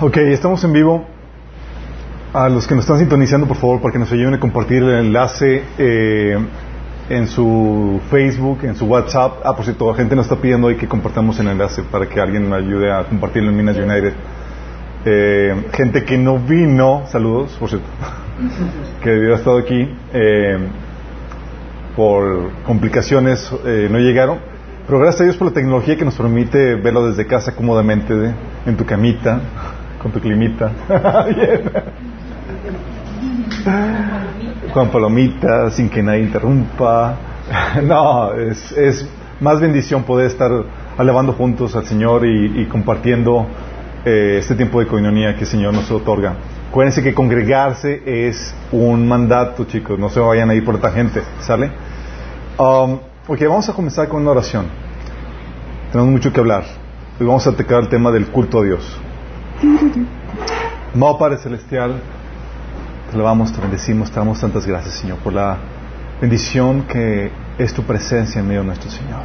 Ok, estamos en vivo. A los que nos están sintonizando, por favor, para que nos ayuden a compartir el enlace eh, en su Facebook, en su WhatsApp. Ah, por cierto, la gente nos está pidiendo hoy que compartamos el enlace para que alguien me ayude a compartirlo en Minas United. Eh, gente que no vino, saludos, por cierto, que debió haber estado aquí, eh, por complicaciones eh, no llegaron. Pero gracias a Dios por la tecnología que nos permite verlo desde casa cómodamente, en tu camita, con tu climita. Bien. con palomitas, sin que nadie interrumpa. no, es, es más bendición poder estar alabando juntos al Señor y, y compartiendo eh, este tiempo de coinonía que el Señor nos otorga. Acuérdense que congregarse es un mandato, chicos, no se vayan a ir por otra gente, ¿sale? Um, ok, vamos a comenzar con una oración. Tenemos mucho que hablar. Hoy vamos a tocar el tema del culto a Dios. Amado Padre Celestial, te alabamos, te bendecimos, te damos tantas gracias, Señor, por la bendición que es tu presencia en medio de nuestro Señor.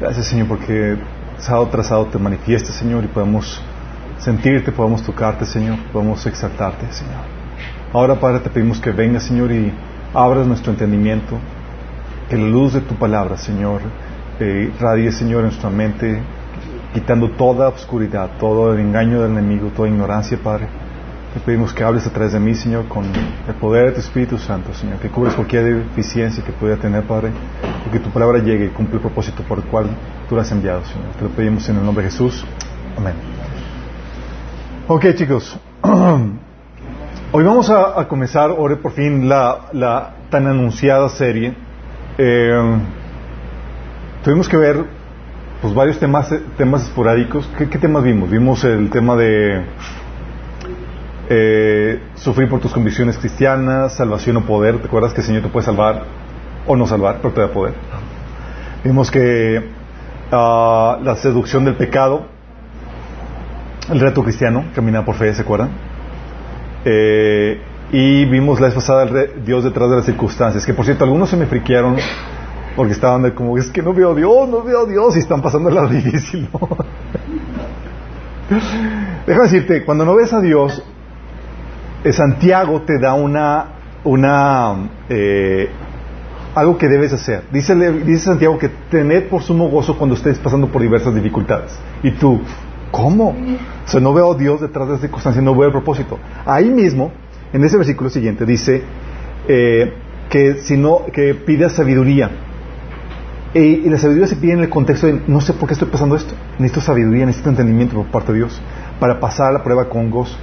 Gracias, Señor, porque sábado tras sábado te manifiestas, Señor, y podemos sentirte, podemos tocarte, Señor, podemos exaltarte, Señor. Ahora, Padre, te pedimos que vengas, Señor, y abras nuestro entendimiento, que la luz de tu palabra, Señor, eh, radie, Señor, en nuestra mente, quitando toda oscuridad, todo el engaño del enemigo, toda ignorancia, Padre. Te pedimos que hables a través de mí, Señor, con el poder de tu Espíritu Santo, Señor, que cubres cualquier deficiencia que pueda tener, Padre, y que tu palabra llegue y cumpla el propósito por el cual tú la has enviado, Señor. Te lo pedimos en el nombre de Jesús. Amén. Ok, chicos. Hoy vamos a, comenzar, ahora por fin, la, la tan anunciada serie. Eh, tuvimos que ver pues varios temas temas esporádicos. ¿Qué, temas vimos? Vimos el tema de eh, sufrir por tus convicciones cristianas, salvación o poder. ¿Te acuerdas que el Señor te puede salvar o no salvar, pero te da poder? Vimos que ah, la seducción del pecado, el reto cristiano, caminar por fe, ¿se acuerdan? Eh, y vimos la vez pasada el re- Dios detrás de las circunstancias, que por cierto algunos se me friquearon porque estaban como, es que no veo a Dios, no veo a Dios, y están pasando la difícil. Déjame decirte, cuando no ves a Dios, eh, Santiago te da una, una, eh, algo que debes hacer. Dice, dice Santiago que tened por sumo gozo cuando estés pasando por diversas dificultades. Y tú, ¿cómo? O sea, no veo a Dios detrás de esa circunstancia, no veo el propósito. Ahí mismo, en ese versículo siguiente, dice eh, que si no, que pidas sabiduría. Y, la sabiduría se pide en el contexto de no sé por qué estoy pasando esto. Necesito sabiduría, necesito entendimiento por parte de Dios para pasar la prueba con gozo.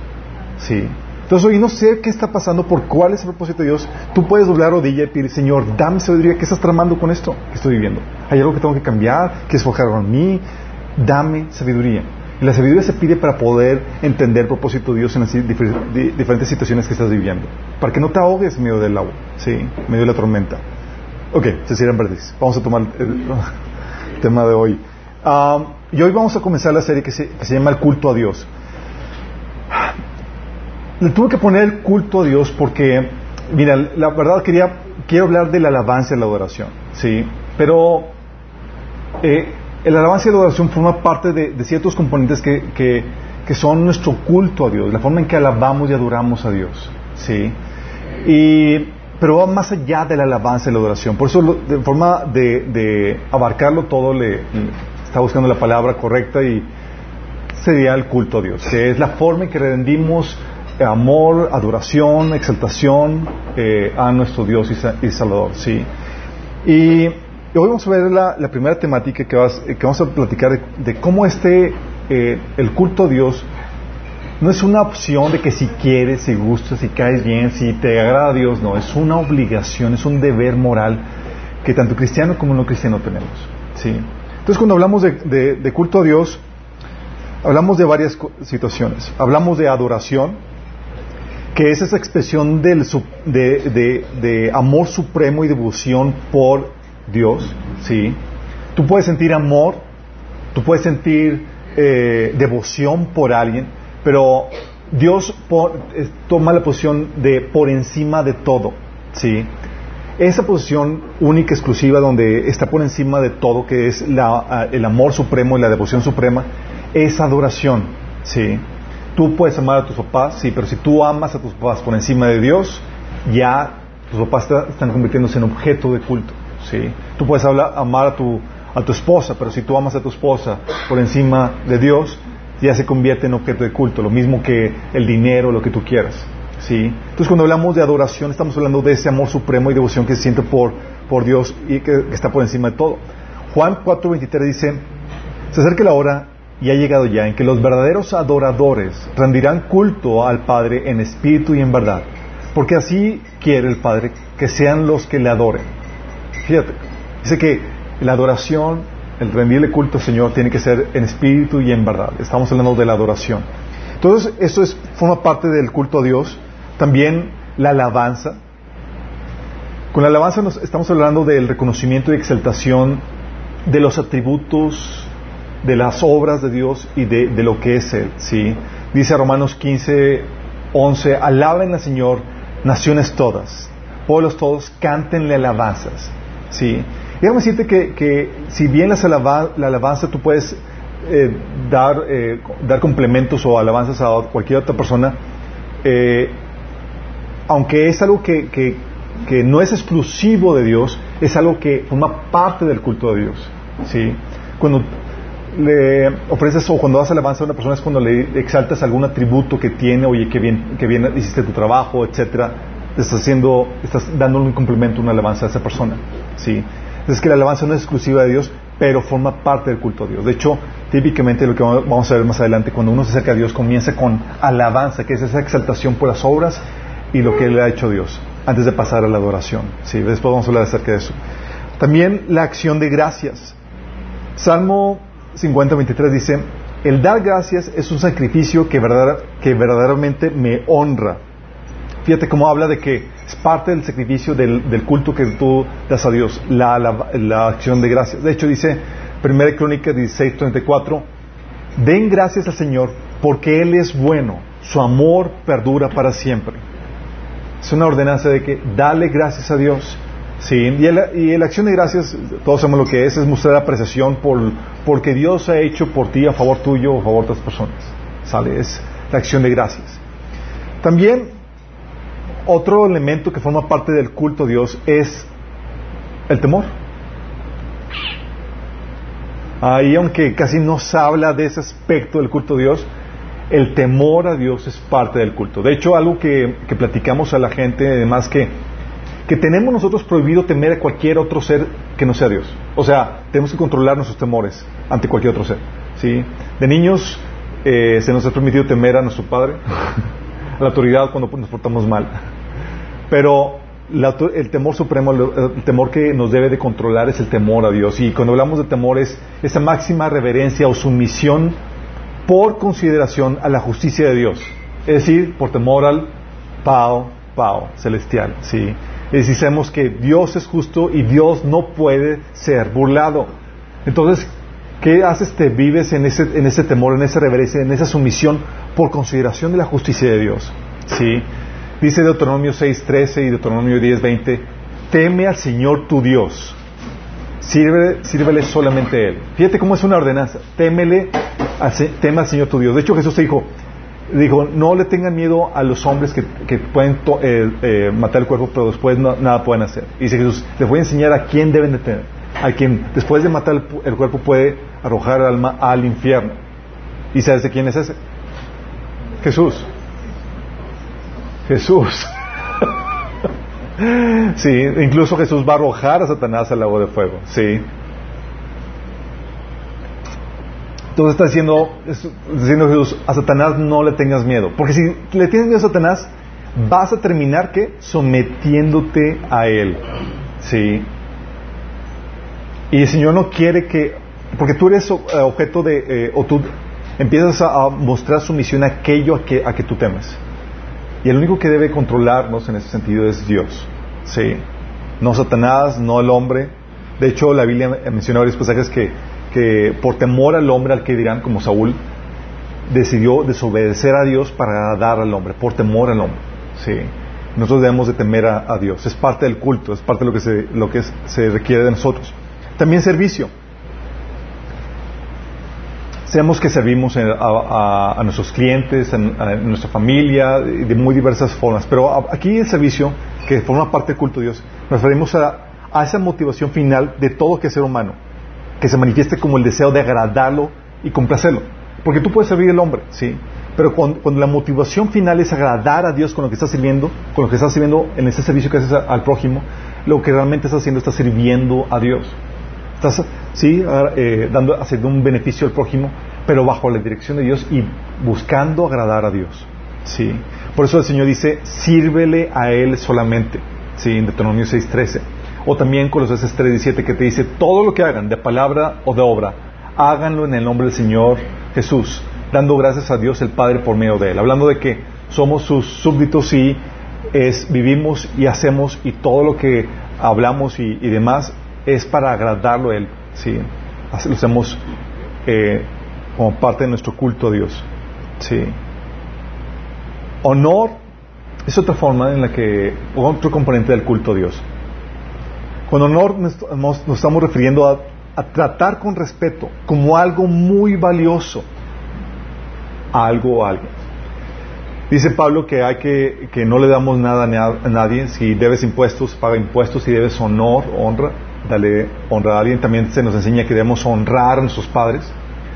Sí. Entonces, hoy no sé qué está pasando, por cuál es el propósito de Dios. Tú puedes doblar rodilla y pedir, Señor, dame sabiduría. ¿Qué estás tramando con esto que estoy viviendo? ¿Hay algo que tengo que cambiar? ¿Que esfojar en mí? Dame sabiduría. Y la sabiduría se pide para poder entender el propósito de Dios en las difer- di- diferentes situaciones que estás viviendo. Para que no te ahogues en medio del agua, sí, en medio de la tormenta. Ok, cierran verdes. Vamos a tomar el, tema de hoy. Ah, y hoy vamos a comenzar la serie que se, que se llama El culto a Dios. Le tuve que poner el culto a Dios porque, mira, la verdad quería, quiero hablar de la alabanza y la adoración, ¿sí? Pero eh, el alabanza y la adoración forma parte de, de ciertos componentes que, que, que son nuestro culto a Dios, la forma en que alabamos y adoramos a Dios, ¿sí? Y, pero va más allá de la alabanza y la adoración. Por eso, de forma de, de abarcarlo todo, le, está buscando la palabra correcta y sería el culto a Dios, que es la forma en que rendimos amor, adoración, exaltación eh, a nuestro Dios y, sa- y Salvador, ¿sí? Y hoy vamos a ver la, primera temática que, vas- que vamos a platicar de, de cómo este, eh, el culto a Dios no es una opción de que si quieres, si gustas, si caes bien, si te agrada a Dios, no, es una obligación, es un deber moral que tanto cristiano como no cristiano tenemos, ¿sí? Entonces cuando hablamos de, de- culto a Dios, hablamos de varias situaciones. Hablamos de adoración, que es esa expresión del, de- de amor supremo y devoción por Dios, ¿sí? Tú puedes sentir amor, tú puedes sentir eh, devoción por alguien, pero Dios eh, toma la posición de por encima de todo, ¿sí? Esa posición única, exclusiva, donde está por encima de todo, que es la, ah, el amor supremo y la devoción suprema, es adoración, ¿sí? tú puedes amar a tus papás, sí, pero si tú amas a tus papás por encima de Dios, ya tus papás están convirtiéndose en objeto de culto. ¿sí? Tú puedes amar a tu, a tu esposa, pero si tú amas a tu esposa por encima de Dios, ya se convierte en objeto de culto, lo mismo que el dinero, lo que tú quieras. ¿sí? Entonces cuando hablamos de adoración estamos hablando de ese amor supremo y devoción que se siente por, por Dios y que, está por encima de todo. Juan 4:23 dice, se acerca la hora y ha llegado ya en que los verdaderos adoradores rendirán culto al Padre en espíritu y en verdad, porque así quiere el Padre que sean los que le adoren. Fíjate, dice que la adoración, el rendirle culto al Señor tiene que ser en espíritu y en verdad. Estamos hablando de la adoración. Entonces, eso es, forma parte del culto a Dios. También la alabanza. Con la alabanza nos, estamos hablando del reconocimiento y exaltación de los atributos de las obras de Dios y de, lo que es Él. ¿sí? Dice Romanos 15, 11, alaben al Señor naciones todas, pueblos todos, cántenle alabanzas. ¿sí? Déjame decirte que, si bien la alabanza tú puedes eh, dar, eh, dar complementos o alabanzas a cualquier otra persona, eh, aunque es algo que, que, que, no es exclusivo de Dios, es algo que forma parte del culto de Dios. ¿sí? Cuando le ofreces o cuando das alabanza a una persona es cuando le exaltas algún atributo que tiene, oye, que bien, que bien hiciste tu trabajo, etcétera, estás haciendo, estás dándole un complemento, una alabanza a esa persona, ¿sí? Es que la alabanza no es exclusiva de Dios, pero forma parte del culto a Dios. De hecho, típicamente lo que vamos a ver más adelante, cuando uno se acerca a Dios, comienza con alabanza, que es esa exaltación por las obras y lo que le ha hecho Dios, antes de pasar a la adoración. ¿sí? Después vamos a hablar acerca de eso. También la acción de gracias. Salmo 50-23 dice, el dar gracias es un sacrificio que, que verdaderamente me honra. Fíjate cómo habla de que es parte del sacrificio del, culto que tú das a Dios, la, la, acción de gracias. De hecho dice, 1 Crónica 16-34, den gracias al Señor porque Él es bueno, su amor perdura para siempre. Es una ordenanza de que dale gracias a Dios Sí, y, la acción de gracias, todos sabemos lo que es, es mostrar apreciación por porque Dios ha hecho por ti a favor tuyo o a favor de otras personas. ¿Sale? Es la acción de gracias. También, otro elemento que forma parte del culto a Dios es el temor. Ahí, aunque casi no se habla de ese aspecto del culto a Dios, el temor a Dios es parte del culto. De hecho, algo que, que platicamos a la gente, además que que tenemos nosotros prohibido temer a cualquier otro ser que no sea Dios. O sea, tenemos que controlar nuestros temores ante cualquier otro ser. ¿sí? De niños eh, se nos ha permitido temer a nuestro padre, la autoridad cuando nos portamos mal. Pero el temor supremo, el temor que nos debe de controlar es el temor a Dios. Y cuando hablamos de temor es esa máxima reverencia o sumisión por consideración a la justicia de Dios. Es decir, por temor al Pao, Pao celestial. ¿sí? y decimos que Dios es justo y Dios no puede ser burlado. Entonces, ¿qué haces? Te vives en ese, en ese temor, en esa reverencia, en esa sumisión por consideración de la justicia de Dios. ¿Sí? Dice Deuteronomio 6.13 y Deuteronomio 10.20, teme al Señor tu Dios, Sirve, sírvele solamente a Él. Fíjate cómo es una ordenanza, témele, teme al Señor tu Dios. De hecho Jesús te dijo, dijo, no le tengan miedo a los hombres que, pueden eh, eh, matar el cuerpo, pero después nada pueden hacer. Y dice Jesús, les voy a enseñar a quién deben de tener, a quien después de matar el, cuerpo puede arrojar el alma al infierno. ¿Y sabes de quién es ese? Jesús. Jesús. sí, incluso Jesús va a arrojar a Satanás al lago de fuego. Sí. Entonces está diciendo, diciendo Jesús, a Satanás no le tengas miedo. Porque si le tienes miedo a Satanás, vas a terminar que sometiéndote a él. ¿Sí? Y el Señor no quiere que, porque tú eres eh, objeto de, eh, o tú empiezas a, mostrar sumisión a aquello a que, a que tú temes. Y el único que debe controlarnos en ese sentido es Dios. ¿Sí? No Satanás, no el hombre. De hecho, la Biblia menciona varios pasajes que que por temor al hombre al que dirán, como Saúl, decidió desobedecer a Dios para dar al hombre, por temor al hombre. Sí. Nosotros debemos de temer a, Dios. Es parte del culto, es parte de lo que, se, lo que se requiere de nosotros. También servicio. Sabemos que servimos a, nuestros clientes, a, nuestra familia, de muy diversas formas. Pero aquí el servicio, que forma parte del culto de Dios, nos referimos a, esa motivación final de todo que ser humano, que se manifieste como el deseo de agradarlo y complacerlo. Porque tú puedes servir al hombre, ¿sí? Pero cuando, la motivación final es agradar a Dios con lo que estás sirviendo, con lo que estás sirviendo en ese servicio que haces al prójimo, lo que realmente estás haciendo es sirviendo a Dios. Estás, sí, eh, dando, haciendo un beneficio al prójimo, pero bajo la dirección de Dios y buscando agradar a Dios. Sí. Por eso el Señor dice, sírvele a Él solamente. Sí, en Deuteronomio 6.13. O también con los 3.17 que te dice, todo lo que hagan, de palabra o de obra, háganlo en el nombre del Señor Jesús, dando gracias a Dios el Padre por medio de Él. Hablando de que somos sus súbditos y es, vivimos y hacemos y todo lo que hablamos y demás es para agradarlo a Él. ¿sí? Lo hacemos eh, como parte de nuestro culto a Dios. ¿sí? Honor es otra forma en la que, otro componente del culto a Dios. Con honor nos, estamos refiriendo a, tratar con respeto como algo muy valioso a algo o a alguien. Dice Pablo que hay que, que no le damos nada a nadie. Si debes impuestos, paga impuestos. Si debes honor, honra dale honra a alguien. También se nos enseña que debemos honrar a nuestros padres.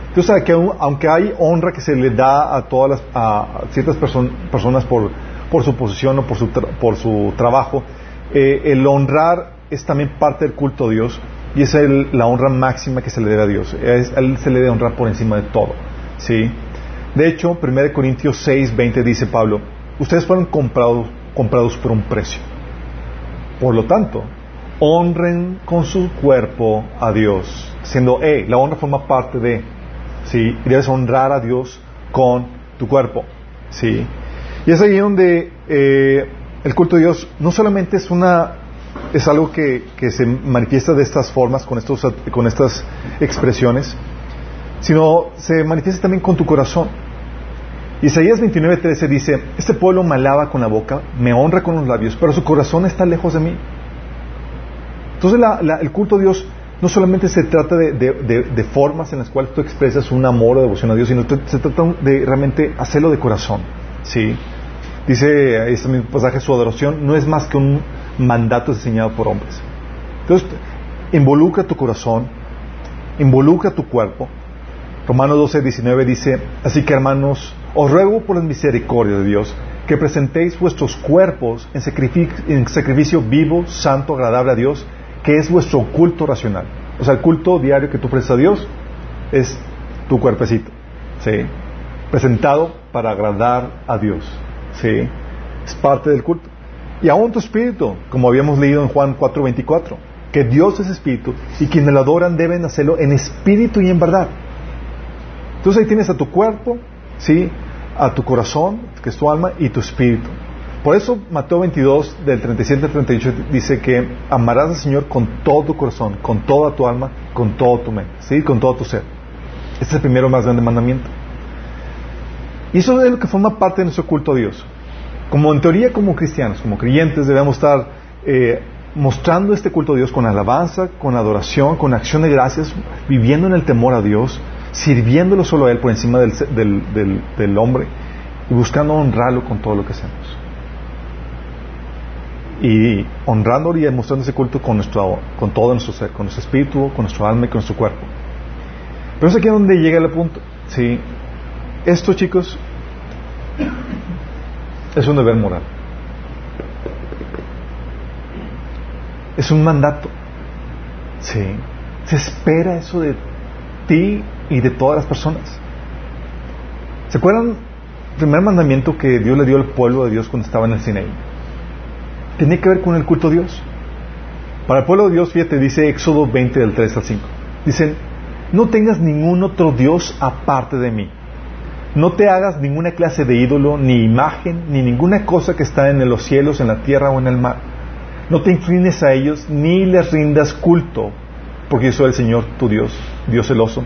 Entonces, que aunque hay honra que se le da a todas las, a ciertas personas por, por su posición o por su, por su trabajo, eh, el honrar es también parte del culto a Dios y es la honra máxima que se le debe a Dios. a él se le debe honrar por encima de todo. ¿sí? De hecho, 1 Corintios 6, 20 dice Pablo, ustedes fueron comprados, comprados por un precio. Por lo tanto, honren con su cuerpo a Dios. Siendo, eh, la honra forma parte de, ¿sí? Y debes honrar a Dios con tu cuerpo, ¿sí? Y es ahí donde eh, el culto de Dios no solamente es una es algo que, que, se manifiesta de estas formas, con, estos, con estas expresiones, sino se manifiesta también con tu corazón. Isaías 29:13 dice, este pueblo me alaba con la boca, me honra con los labios, pero su corazón está lejos de mí. Entonces el culto a Dios no solamente se trata de, formas en las cuales tú expresas un amor o devoción a Dios, sino se trata de realmente hacerlo de corazón. ¿sí? Dice este mismo pasaje, su adoración no es más que un mandato diseñado por hombres. Entonces, involucra tu corazón, involucra tu cuerpo. Romanos 12, 19 dice, así que hermanos, os ruego por la misericordia de Dios que presentéis vuestros cuerpos en en sacrificio vivo, santo, agradable a Dios, que es vuestro culto racional. O sea, el culto diario que tú ofreces a Dios es tu cuerpecito, ¿sí? Presentado para agradar a Dios, ¿sí? Es parte del culto. Y aún tu espíritu, como habíamos leído en Juan 4:24, que Dios es espíritu y quienes lo adoran deben hacerlo en espíritu y en verdad. Entonces ahí tienes a tu cuerpo, ¿sí? A tu corazón, que es tu alma, y tu espíritu. Por eso Mateo 22, del 37 al 38, dice que amarás al Señor con todo tu corazón, con toda tu alma, con todo tu mente, ¿sí? con todo tu ser. Este es el primero más grande mandamiento. Y eso es lo que forma parte de nuestro culto a Dios. Como en teoría, como cristianos, como creyentes, debemos estar eh, mostrando este culto a Dios con alabanza, con adoración, con acción de gracias, viviendo en el temor a Dios, sirviéndolo solo a Él por encima del, del, del hombre y buscando honrarlo con todo lo que hacemos y honrándolo y demostrando ese culto con, nuestro, con todo nuestro ser, con nuestro espíritu, con nuestro alma y con nuestro cuerpo. Pero es aquí donde llega el punto. ¿sí? Esto, chicos, es un deber moral. Es un mandato. ¿sí? Se espera eso de ti y de todas las personas. ¿Se acuerdan el primer mandamiento que Dios le dio al pueblo de Dios cuando estaba en el Sinaí? Tiene que ver con el culto a Dios. Para el pueblo de Dios, fíjate, dice Éxodo 20 del 3 al 5. Dicen, no tengas ningún otro Dios aparte de mí. No te hagas ninguna clase de ídolo, ni imagen, ni ninguna cosa que está en los cielos, en la tierra o en el mar. No te inclines a ellos, ni les rindas culto, porque yo soy el Señor, tu Dios, Dios celoso,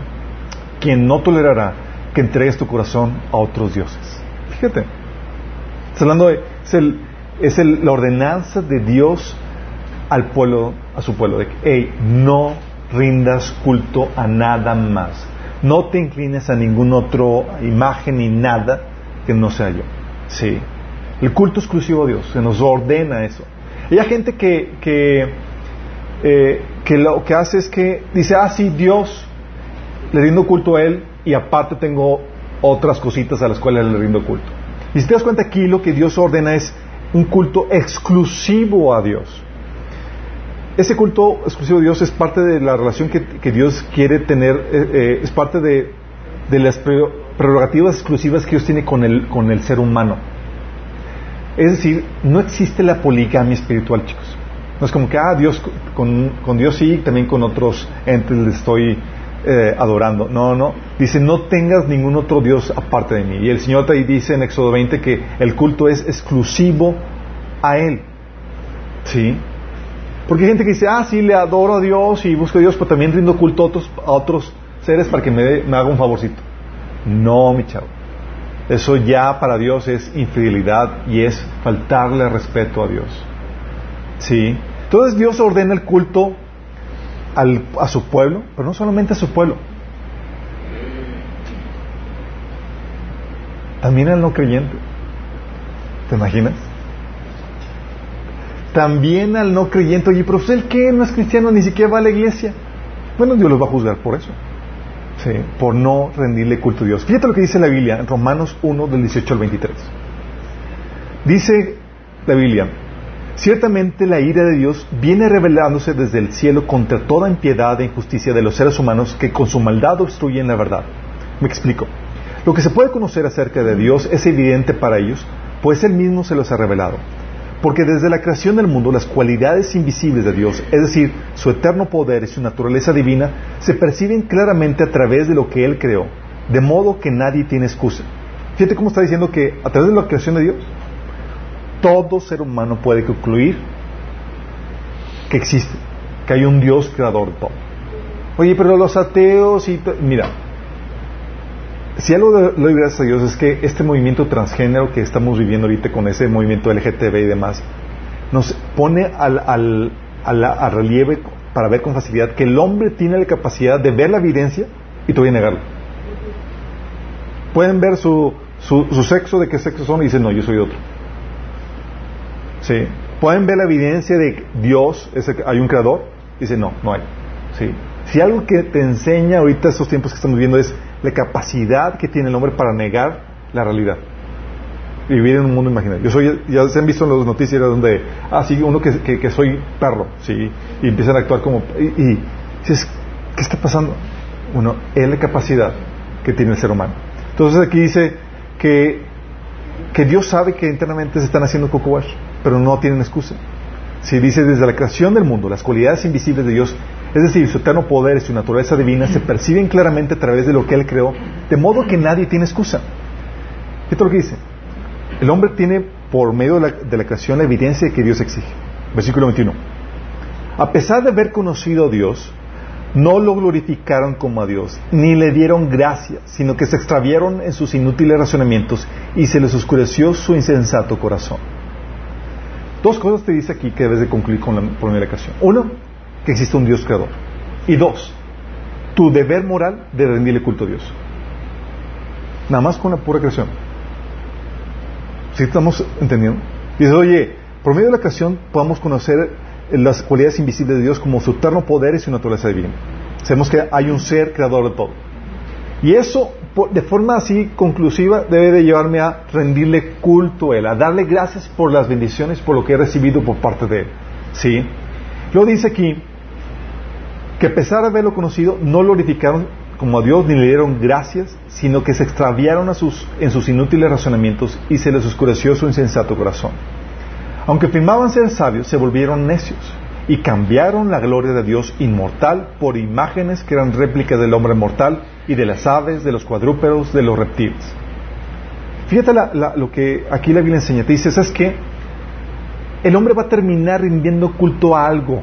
quien no tolerará que entregues tu corazón a otros dioses. Fíjate, hablando de, es el, es la ordenanza de Dios al pueblo, a su pueblo, de que, hey, no rindas culto a nada más. No te inclines a ninguna otra imagen ni nada que no sea yo. Sí. El culto exclusivo a Dios, se nos ordena eso. Y hay gente que, que, eh, que lo que hace es que dice, ah, sí, Dios, le rindo culto a Él y aparte tengo otras cositas a las cuales le rindo culto. Y si te das cuenta aquí, lo que Dios ordena es un culto exclusivo a Dios. Ese culto exclusivo a Dios es parte de la relación que, Dios quiere tener, eh, eh, es parte de, de, las prerrogativas exclusivas que Dios tiene con el, con el ser humano. Es decir, no existe la poligamia espiritual, chicos. No es como que, ah, Dios, con, con Dios sí, también con otros entes le estoy eh, adorando. No, no. Dice, no tengas ningún otro Dios aparte de mí. Y el Señor te dice en Éxodo 20 que el culto es exclusivo a Él. ¿Sí? Porque hay gente que dice, ah, sí, le adoro a Dios y busco a Dios, pero también rindo culto a otros, seres para que me, me haga un favorcito. No, mi chavo. Eso ya para Dios es infidelidad y es faltarle respeto a Dios. ¿Sí? Entonces Dios ordena el culto a su pueblo, pero no solamente a su pueblo. También al no creyente. ¿Te imaginas? También al no creyente. Oye, pero ¿el qué? No es cristiano, ni siquiera va a la iglesia. Bueno, Dios los va a juzgar por eso. Sí, por no rendirle culto a Dios. Fíjate lo que dice la Biblia en Romanos 1 del 18 al 23. Dice la Biblia, ciertamente la ira de Dios viene revelándose desde el cielo contra toda impiedad e injusticia de los seres humanos que con su maldad obstruyen la verdad. Me explico. Lo que se puede conocer acerca de Dios es evidente para ellos, pues Él mismo se los ha revelado. Porque desde la creación del mundo las cualidades invisibles de Dios, es decir, su eterno poder y su naturaleza divina, se perciben claramente a través de lo que Él creó, de modo que nadie tiene excusa. Fíjate cómo está diciendo que a través de la creación de Dios, todo ser humano puede concluir que existe, que hay un Dios creador de todo. Oye, pero los ateos y... Mira, si algo doy gracias a Dios es que este movimiento transgénero que estamos viviendo ahorita con ese movimiento LGTB y demás, nos pone al, al, al, relieve para ver con facilidad que el hombre tiene la capacidad de ver la evidencia y todavía negarlo. Pueden ver su, su, sexo, de qué sexo son, y dicen, no, yo soy otro. ¿Sí? Pueden ver la evidencia de Dios, hay un creador, y dicen, no, no hay. ¿Sí? Si algo que te enseña ahorita estos tiempos que estamos viviendo es la capacidad que tiene el hombre para negar la realidad. Vivir en un mundo imaginario. Yo soy, ya se han visto en las noticias donde, ah, sí, uno que, que, soy perro, sí, y empiezan a actuar como, y, y ¿qué está pasando? Uno, es la capacidad que tiene el ser humano. Entonces aquí dice que, que Dios sabe que internamente se están haciendo coco pero no tienen excusa. Si dice desde la creación del mundo, las cualidades invisibles de Dios es decir, su eterno poder y su naturaleza divina se perciben claramente a través de lo que Él creó, de modo que nadie tiene excusa. Esto es lo que dice. El hombre tiene por medio de la, creación la evidencia que Dios exige. Versículo 21. A pesar de haber conocido a Dios, no lo glorificaron como a Dios, ni le dieron gracia, sino que se extraviaron en sus inútiles razonamientos y se les oscureció su insensato corazón. Dos cosas te dice aquí que debes de concluir con la primera ocasión. Uno, existe un Dios creador. Y dos, tu deber moral de rendirle culto a Dios. Nada más con la pura creación. ¿Sí estamos entendiendo? Dice, oye, por medio de la creación podamos conocer las cualidades invisibles de Dios como su eterno poder y su naturaleza divina. Sabemos que hay un ser creador de todo. Y eso, de forma así conclusiva, debe de llevarme a rendirle culto a Él, a darle gracias por las bendiciones, por lo que he recibido por parte de Él. ¿Sí? Lo dice aquí que a pesar de haberlo conocido, no lo glorificaron como a Dios ni le dieron gracias, sino que se extraviaron en sus inútiles razonamientos y se les oscureció su insensato corazón. Aunque afirmaban ser sabios, se volvieron necios y cambiaron la gloria de Dios inmortal por imágenes que eran réplicas del hombre mortal y de las aves, de los cuadrúpedos, de los reptiles. Fíjate lo que aquí la Biblia enseña. Te dice, ¿sabes qué? El hombre va a terminar rindiendo culto a algo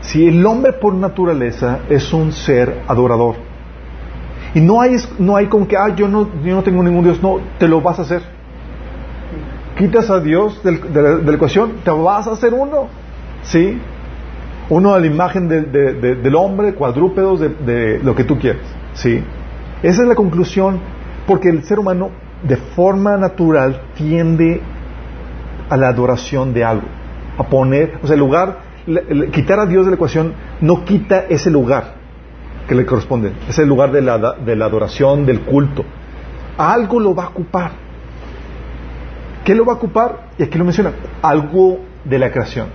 si el hombre por naturaleza es un ser adorador, y no hay, no hay como que, ah, yo no, yo no tengo ningún Dios, no, te lo vas a hacer. Quitas a Dios de, la, ecuación, te vas a hacer uno. ¿Sí? uno a la imagen del hombre, cuadrúpedos, de, lo que tú quieras. ¿sí? Esa es la conclusión, porque el ser humano de forma natural tiende a la adoración de algo, a poner, o sea, el lugar, quitar a Dios de la ecuación no quita ese lugar que le corresponde, es el lugar de la, de la adoración, del culto. Algo lo va a ocupar. ¿Qué lo va a ocupar? Y aquí lo menciona, algo de la creación.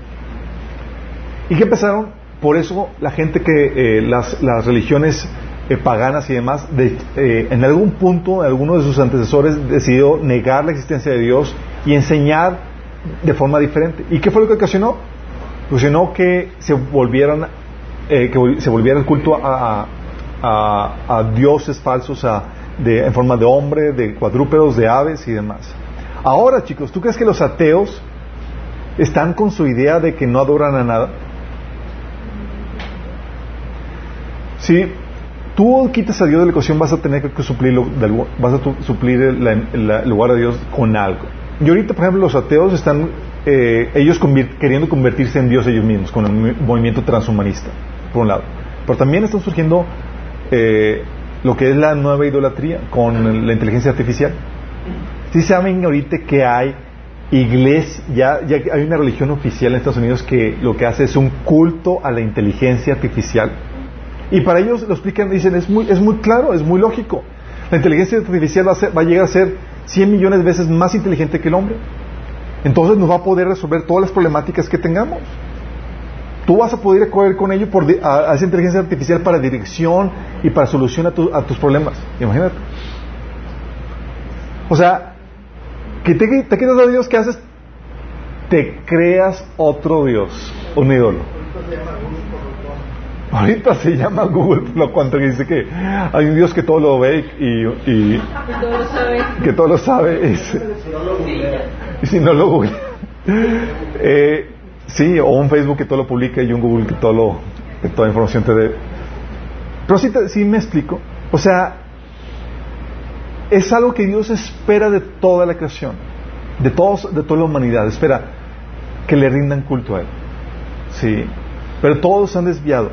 ¿Y qué empezaron? Por eso la gente que, eh, las, las, religiones eh, paganas y demás, eh, en algún punto, alguno de sus antecesores decidió negar la existencia de Dios y enseñar de forma diferente. ¿Y qué fue lo que ocasionó? Ocasionó que se volvieran, que se volviera el culto a, a, dioses falsos de, en forma de hombre, de cuadrúpedos, de aves y demás. Ahora, chicos, ¿tú crees que los ateos están con su idea de que no adoran a nada? Si tú quitas a Dios de la ecuación, vas a tener que suplirlo, vas a suplir el, lugar de Dios con algo. Y ahorita, por ejemplo, los ateos están eh, ellos queriendo convertirse en Dios ellos mismos, con el movimiento transhumanista, por un lado. Pero también están surgiendo eh, lo que es la nueva idolatría con la inteligencia artificial. Si saben ahorita que hay iglesia, ya, ya hay una religión oficial en Estados Unidos que lo que hace es un culto a la inteligencia artificial. Y para ellos lo explican, dicen, es muy, es muy claro, es muy lógico. La inteligencia artificial va a, va a llegar a ser 100 millones de veces más inteligente que el hombre. Entonces nos va a poder resolver todas las problemáticas que tengamos. Tú vas a poder acudir con ello por, a, esa inteligencia artificial para dirección y para solución a, a tus problemas. Imagínate. O sea, que te, te quitas a Dios, ¿qué haces? Te creas otro Dios, un ídolo. Ahorita se llama Google lo cuanto dice que hay un Dios que todo lo ve y, y que todo lo sabe. Y, si no lo Google. Eh, sí, o un Facebook que todo lo publica y un Google que todo lo, que toda información te dé. Pero sí, sí me explico. O sea, es algo que Dios espera de toda la creación, de, todos, de toda la humanidad. Espera que le rindan culto a Él. Sí. Pero todos se han desviado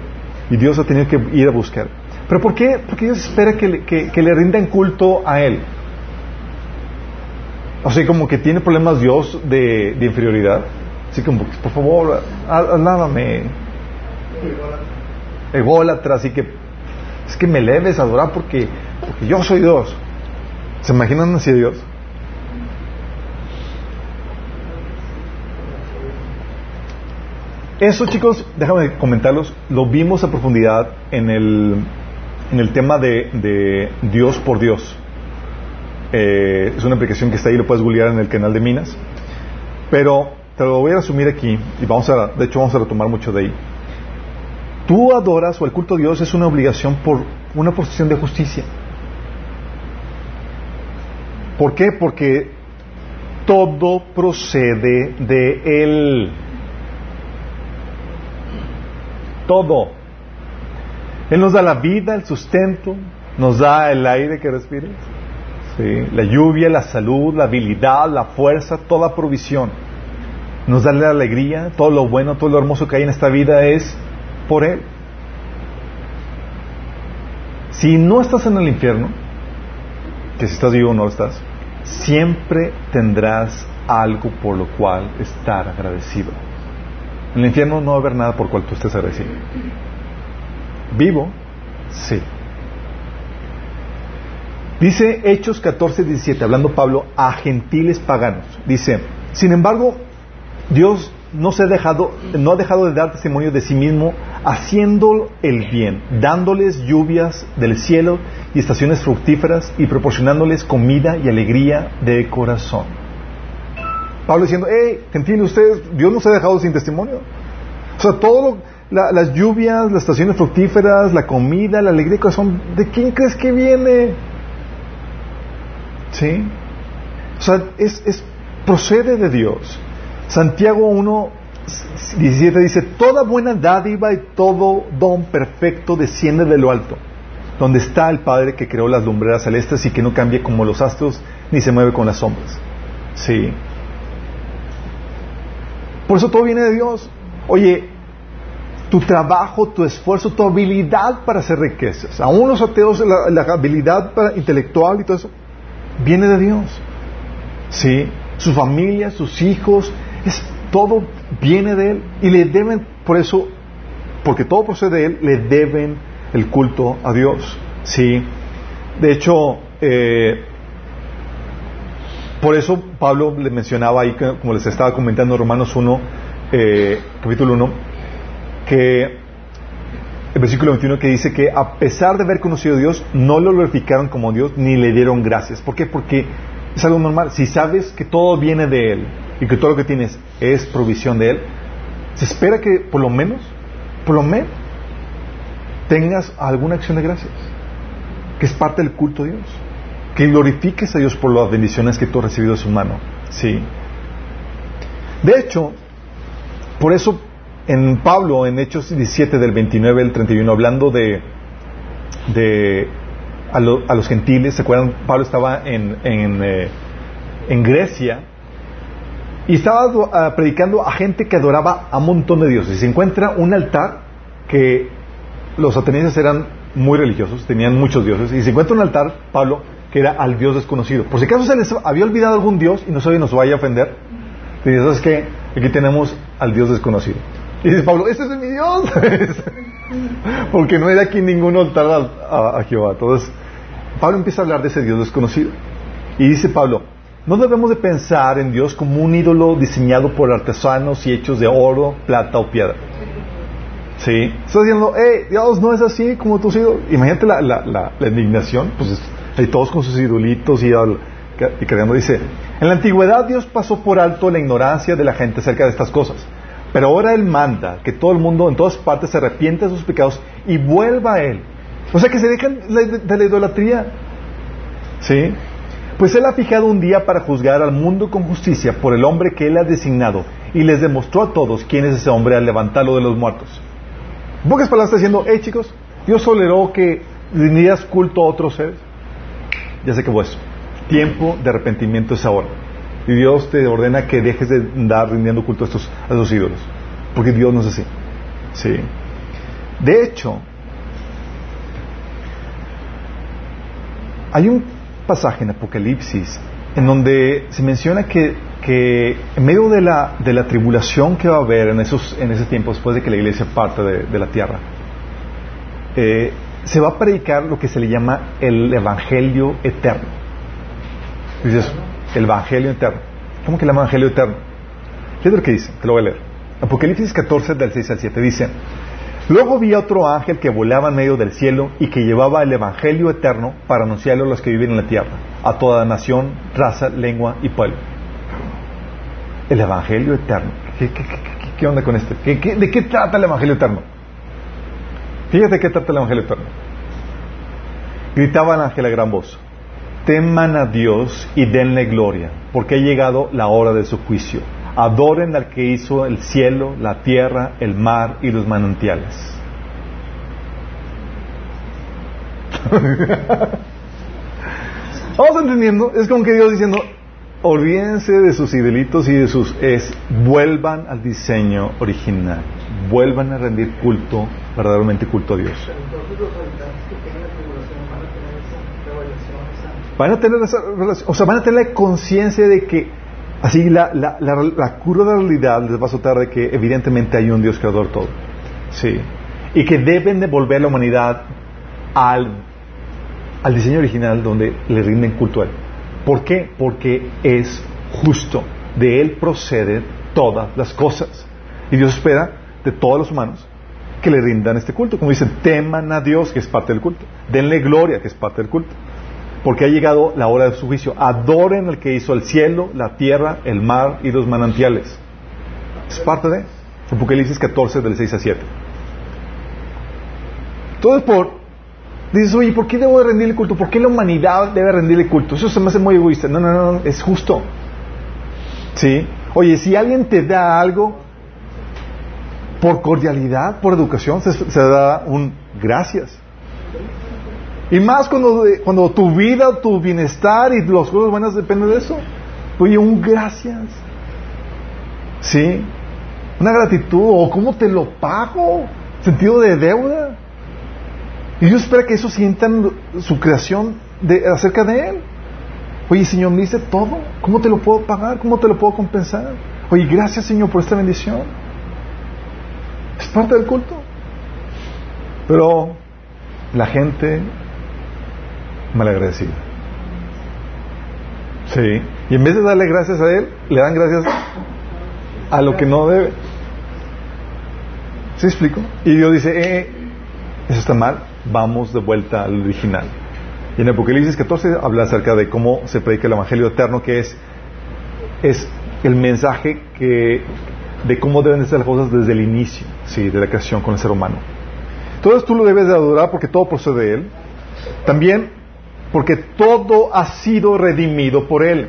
y Dios ha tenido que ir a buscar. ¿Pero por qué? Porque Dios espera que le, que, le rindan culto a Él. O sea, como que tiene problemas Dios de, inferioridad. Así como, por favor, alávame. Ególatra, así que es que me leves a adorar porque, porque yo soy Dios. ¿Se imaginan así Dios? Eso, chicos, déjame comentarlos, lo vimos a profundidad en el, en el tema de, Dios por Dios. Eh, es una aplicación que está ahí, lo puedes googlear en el canal de Minas. Pero te lo voy a resumir aquí, y vamos a, de hecho vamos a retomar mucho de ahí. Tú adoras o el culto a Dios es una obligación por una posición de justicia. ¿Por qué? Porque todo procede de Él. Todo. Él nos da la vida, el sustento, nos da el aire que respiras, la lluvia, la salud, la habilidad, la fuerza, toda provisión. Nos da la alegría, todo lo bueno, todo lo hermoso que hay en esta vida es por Él. Si no estás en el infierno, que si estás vivo no lo estás, siempre tendrás algo por lo cual estar agradecido. En el infierno no va a haber nada por cual tú estés agradecido. Vivo, sí. Dice Hechos 14, 17, hablando Pablo a gentiles paganos. Dice, sin embargo, Dios no se ha dejado, no ha dejado de dar testimonio de sí mismo haciendo el bien, dándoles lluvias del cielo y estaciones fructíferas y proporcionándoles comida y alegría de corazón. Pablo diciendo, hey, gentiles, ustedes, Dios no se ha dejado sin testimonio. O sea, todo las lluvias, las estaciones fructíferas, la comida, la alegría de corazón, ¿de quién crees que viene? ¿Sí? O sea, es, es procede de Dios. Santiago 1, 17 dice, toda buena dádiva y todo don perfecto desciende de lo alto, donde está el Padre que creó las lumbreras celestes y que no cambia como los astros ni se mueve con las sombras. Sí. Por eso todo viene de Dios. Oye, tu trabajo, tu esfuerzo, tu habilidad para hacer riquezas. Aún los ateos, la, habilidad intelectual y todo eso, viene de Dios. ¿Sí? Su familia, sus hijos, es, todo viene de Él. Y le deben, por eso, porque todo procede de Él, le deben el culto a Dios. ¿Sí? De hecho, eh, por eso Pablo le mencionaba ahí, como les estaba comentando en Romanos 1, eh, capítulo 1, que el versículo 21 que dice que a pesar de haber conocido a Dios, no lo glorificaron como Dios ni le dieron gracias. ¿Por qué? Porque es algo normal. Si sabes que todo viene de Él y que todo lo que tienes es provisión de Él, se espera que por lo menos, por lo menos, tengas alguna acción de gracias, que es parte del culto a Dios. Que glorifiques a Dios por las bendiciones que tú has recibido de su mano. Sí. De hecho, por eso en Pablo, en Hechos 17 del 29 al 31, hablando de, de a, los gentiles, ¿se acuerdan? Pablo estaba en, en, eh, en Grecia y estaba ah, predicando a gente que adoraba a un montón de dioses. Y se encuentra un altar que los atenienses eran muy religiosos, tenían muchos dioses, y se encuentra un altar, Pablo, que era al Dios desconocido. Por si acaso se les había olvidado algún Dios y no sabe nos vaya a ofender, y es que Aquí tenemos al Dios desconocido. Y dice Pablo, ese es mi Dios. Porque no hay aquí ningún altar a, Jehová. Entonces, Pablo empieza a hablar de ese Dios desconocido. Y dice Pablo, no debemos de pensar en Dios como un ídolo diseñado por artesanos y hechos de oro, plata o piedra. ¿Sí? Está diciendo, hey, Dios no es así como tú sido. Imagínate la, la, la, indignación, pues hay todos con sus idolitos y, y creando, dice, en la antigüedad Dios pasó por alto la ignorancia de la gente acerca de estas cosas. Pero ahora Él manda que todo el mundo en todas partes se arrepiente de sus pecados y vuelva a Él. O sea, que se dejen de la idolatría. ¿Sí? Pues Él ha fijado un día para juzgar al mundo con justicia por el hombre que Él ha designado y les demostró a todos quién es ese hombre al levantarlo de los muertos. En pocas palabras está diciendo, hey chicos, Dios toleró que rindieras culto a otros seres. Ya sé que fue eso. Tiempo de arrepentimiento es ahora. Y Dios te ordena que dejes de andar rindiendo culto a estos, a ídolos. Porque Dios no es así. Sí. De hecho, hay un pasaje en Apocalipsis en donde se menciona que, que en medio de la, de la, tribulación que va a haber en, esos, en ese tiempo, después de que la iglesia parte de, la tierra, eh, se va a predicar lo que se le llama el Evangelio eterno. Dices, el Evangelio eterno. ¿Cómo que el Evangelio eterno? ¿Qué lo que dice? Te lo voy a leer. Apocalipsis 14, del 6 al 7 dice, Luego vi a otro ángel que volaba en medio del cielo y que llevaba el Evangelio eterno para anunciarlo a los que viven en la tierra, a toda nación, raza, lengua y pueblo. El Evangelio eterno. ¿Qué, onda con esto? de qué trata el Evangelio eterno? Fíjate qué trata el Evangelio eterno. Gritaba el ángel a gran voz teman a Dios y denle gloria, porque ha llegado la hora de su juicio. Adoren al que hizo el cielo, la tierra, el mar y los manantiales. ¿Vamos entendiendo? Es como que Dios diciendo, olvídense de sus idolitos y de sus es, vuelvan al diseño original, vuelvan a rendir culto, verdaderamente culto a Dios. van a tener esa o sea, van a tener la conciencia de que así la, la, la, curva de realidad les va a soltar de que evidentemente hay un Dios creador todo. Sí. Y que deben devolver a la humanidad al, al diseño original donde le rinden culto a Él. ¿Por qué? Porque es justo. De Él proceden todas las cosas. Y Dios espera de todos los humanos que le rindan este culto. Como dicen, teman a Dios, que es parte del culto. Denle gloria, que es parte del culto porque ha llegado la hora de su juicio. Adoren al que hizo el cielo, la tierra, el mar y los manantiales. Es parte de Apocalipsis 14 del 6 a 7. Entonces, por, dices, oye, ¿por qué debo de rendirle culto? ¿Por qué la humanidad debe rendirle culto? Eso se me hace muy egoísta. No, no, no, es justo. ¿Sí? Oye, si alguien te da algo por cordialidad, por educación, se, se da un gracias. Y más cuando, cuando tu vida, tu bienestar y las cosas buenas dependen de eso. Oye, un gracias. ¿Sí? Una gratitud. ¿O cómo te lo pago? sentido de deuda. Y Dios espera que eso sientan su creación de, acerca de Él. Oye, Señor, me dice todo. ¿Cómo te lo puedo pagar? ¿Cómo te lo puedo compensar? Oye, gracias, Señor, por esta bendición. Es parte del culto. Pero la gente malagradecida. Sí. Y en vez de darle gracias a Él, le dan gracias a lo que no debe. ¿Sí explico? Y Dios dice, eh, eso está mal, vamos de vuelta al original. Y en Apocalipsis 14 habla acerca de cómo se predica el Evangelio eterno, que es, es el mensaje que, de cómo deben ser las cosas desde el inicio sí, de la creación con el ser humano. Todo tú lo debes de adorar porque todo procede de Él. También porque todo ha sido redimido por Él.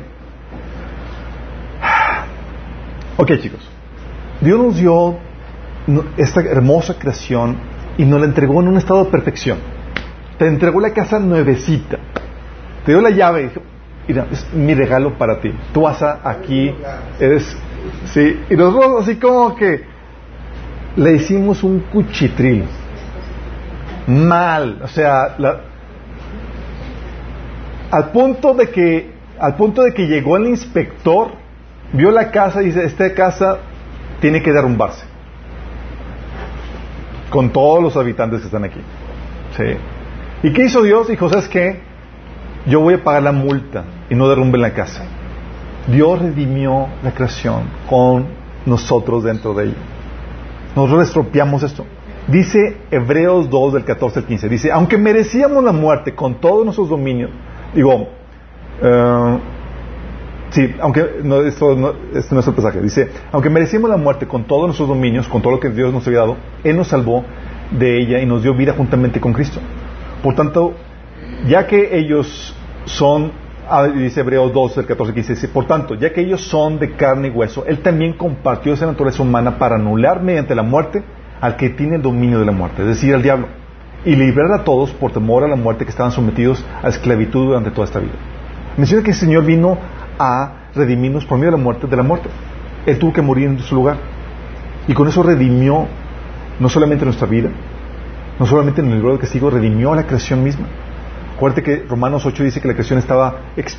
Ok chicos, Dios nos dio esta hermosa creación y nos la entregó en un estado de perfección. Te entregó la casa nuevecita. Te dio la llave y dijo, mira, es mi regalo para ti. Tú vas aquí, eres, sí. Y nosotros así como que le hicimos un cuchitril. Mal. O sea, al punto de que, al punto de que llegó el inspector, vio la casa y dice, esta casa tiene que derrumbarse con todos los habitantes que están aquí. ¿Sí? ¿Y qué hizo Dios? Dijo, ¿sabes qué? Yo voy a pagar la multa y no derrumben la casa. Dios redimió la creación con nosotros dentro de ella. Nosotros estropeamos esto. Dice Hebreos 2 del 14 al 15. Dice, aunque merecíamos la muerte con todos nuestros dominios, digo, uh, Sí, aunque no, esto, este no es el pasaje. Dice, aunque merecimos la muerte con todos nuestros dominios, con todo lo que Dios nos había dado, Él nos salvó de ella y nos dio vida juntamente con Cristo. Por tanto, ya que ellos son, ah, dice Hebreos 2, el 14, 15, dice, por tanto, ya que ellos son de carne y hueso, Él también compartió esa naturaleza humana para anular mediante la muerte al que tiene el dominio de la muerte, es decir, al diablo, y librar a todos por temor a la muerte que estaban sometidos a esclavitud durante toda esta vida. Menciona que el Señor vino a redimirnos por medio de la muerte de la muerte. Él tuvo que morir en su lugar. Y con eso redimió no solamente nuestra vida, no solamente en el lugar de castigo, redimió a la creación misma. Acuérdate que Romanos 8 dice que la creación estaba,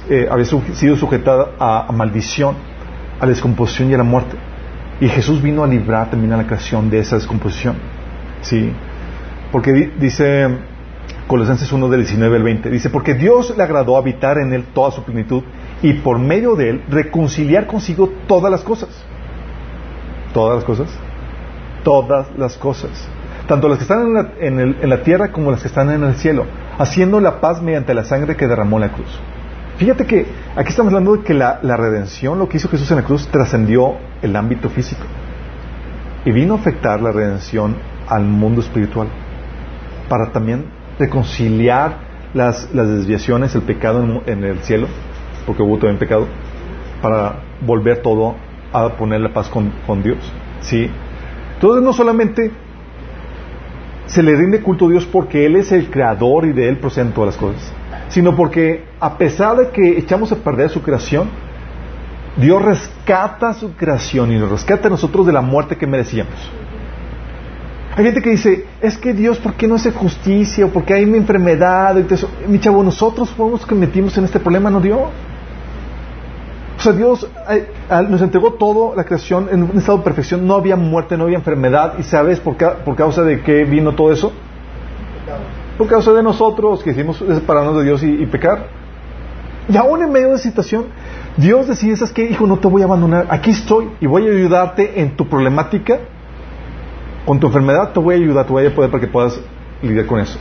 eh, había sido sujetada a, maldición, a la descomposición y a la muerte. Y Jesús vino a librar también a la creación de esa descomposición. ¿Sí? Porque dice Colosenses 1 del 19 al 20, dice, porque Dios le agradó habitar en él toda su plenitud y por medio de él reconciliar consigo todas las cosas. ¿Todas las cosas? Todas las cosas. Tanto las que están en la, en, tierra como las que están en el cielo, haciendo la paz mediante la sangre que derramó en la cruz. Fíjate que aquí estamos hablando de que la, redención, lo que hizo Jesús en la cruz, trascendió el ámbito físico y vino a afectar la redención al mundo espiritual para también reconciliar las, las desviaciones, el pecado en el cielo porque hubo también pecado, para volver todo a poner la paz con, Dios. ¿sí? Entonces no solamente se le rinde culto a Dios porque Él es el creador y de Él proceden todas las cosas, sino porque a pesar de que echamos a perder su creación, Dios rescata su creación y nos rescata a nosotros de la muerte que merecíamos. Hay gente que dice, es que Dios, ¿por qué no hace justicia? ¿O por qué hay una enfermedad? mi chavo, nosotros fuimos que metimos en este problema, no Dios. O sea, Dios eh, nos entregó todo la creación en un estado de perfección, no había muerte, no había enfermedad, y ¿sabes por, causa de qué vino todo eso? Por causa de nosotros que hicimos separarnos de Dios y, pecar. Y aún en medio de situación, Dios decide, ¿sabes qué? Hijo, no te voy a abandonar, aquí estoy y voy a ayudarte en tu problemática, con tu enfermedad, te voy a ayudar, te voy a poder para que puedas lidiar con eso.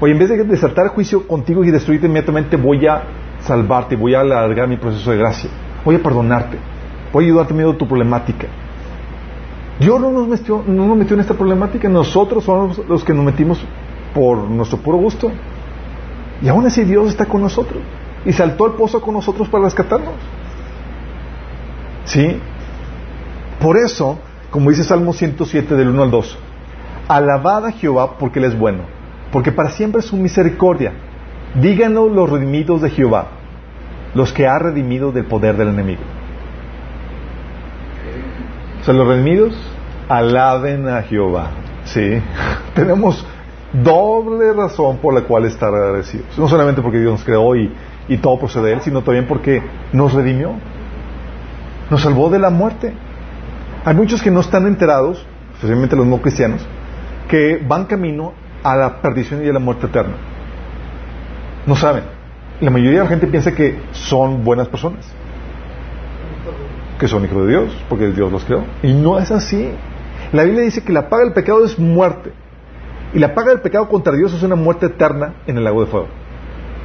Oye, en vez de desertar juicio contigo y destruirte inmediatamente, voy a salvarte, voy a alargar mi proceso de gracia, voy a perdonarte, voy a ayudarte en medio de tu problemática. Dios no nos metió, no nos metió en esta problemática, nosotros somos los que nos metimos por nuestro puro gusto. Y aún así Dios está con nosotros. Y saltó al pozo con nosotros para rescatarnos. ¿Sí? Por eso, como dice Salmo 107 del 1 al 2, alabad a Jehová porque Él es bueno, porque para siempre es su misericordia Díganlo los redimidos de Jehová, los que ha redimido del poder del enemigo. O sea, los redimidos alaben a Jehová. Sí, tenemos doble razón por la cual estar agradecidos. No solamente porque Dios nos creó y, y todo procede de Él, sino también porque nos redimió. Nos salvó de la muerte. Hay muchos que no están enterados, especialmente los no cristianos, que van camino a la perdición y a la muerte eterna. No saben. La mayoría de la gente piensa que son buenas personas. Que son hijos de Dios, porque Dios los creó. Y no es así. La Biblia dice que la paga del pecado es muerte. Y la paga del pecado contra Dios es una muerte eterna en el lago de fuego.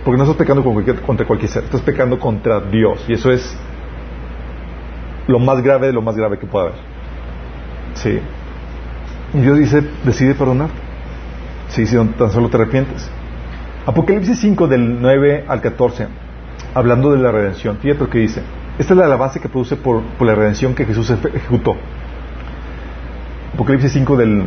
Porque no estás pecando contra cualquier ser, estás pecando contra Dios. Y eso es lo más grave de lo más grave que pueda haber. Sí. Y Dios dice, decide perdonar. Sí, si tan solo te arrepientes. Apocalipsis 5 del 9 al 14, hablando de la redención. Fíjate lo que dice. Esta es la base que produce por, por la redención que Jesús ejecutó. Apocalipsis 5 del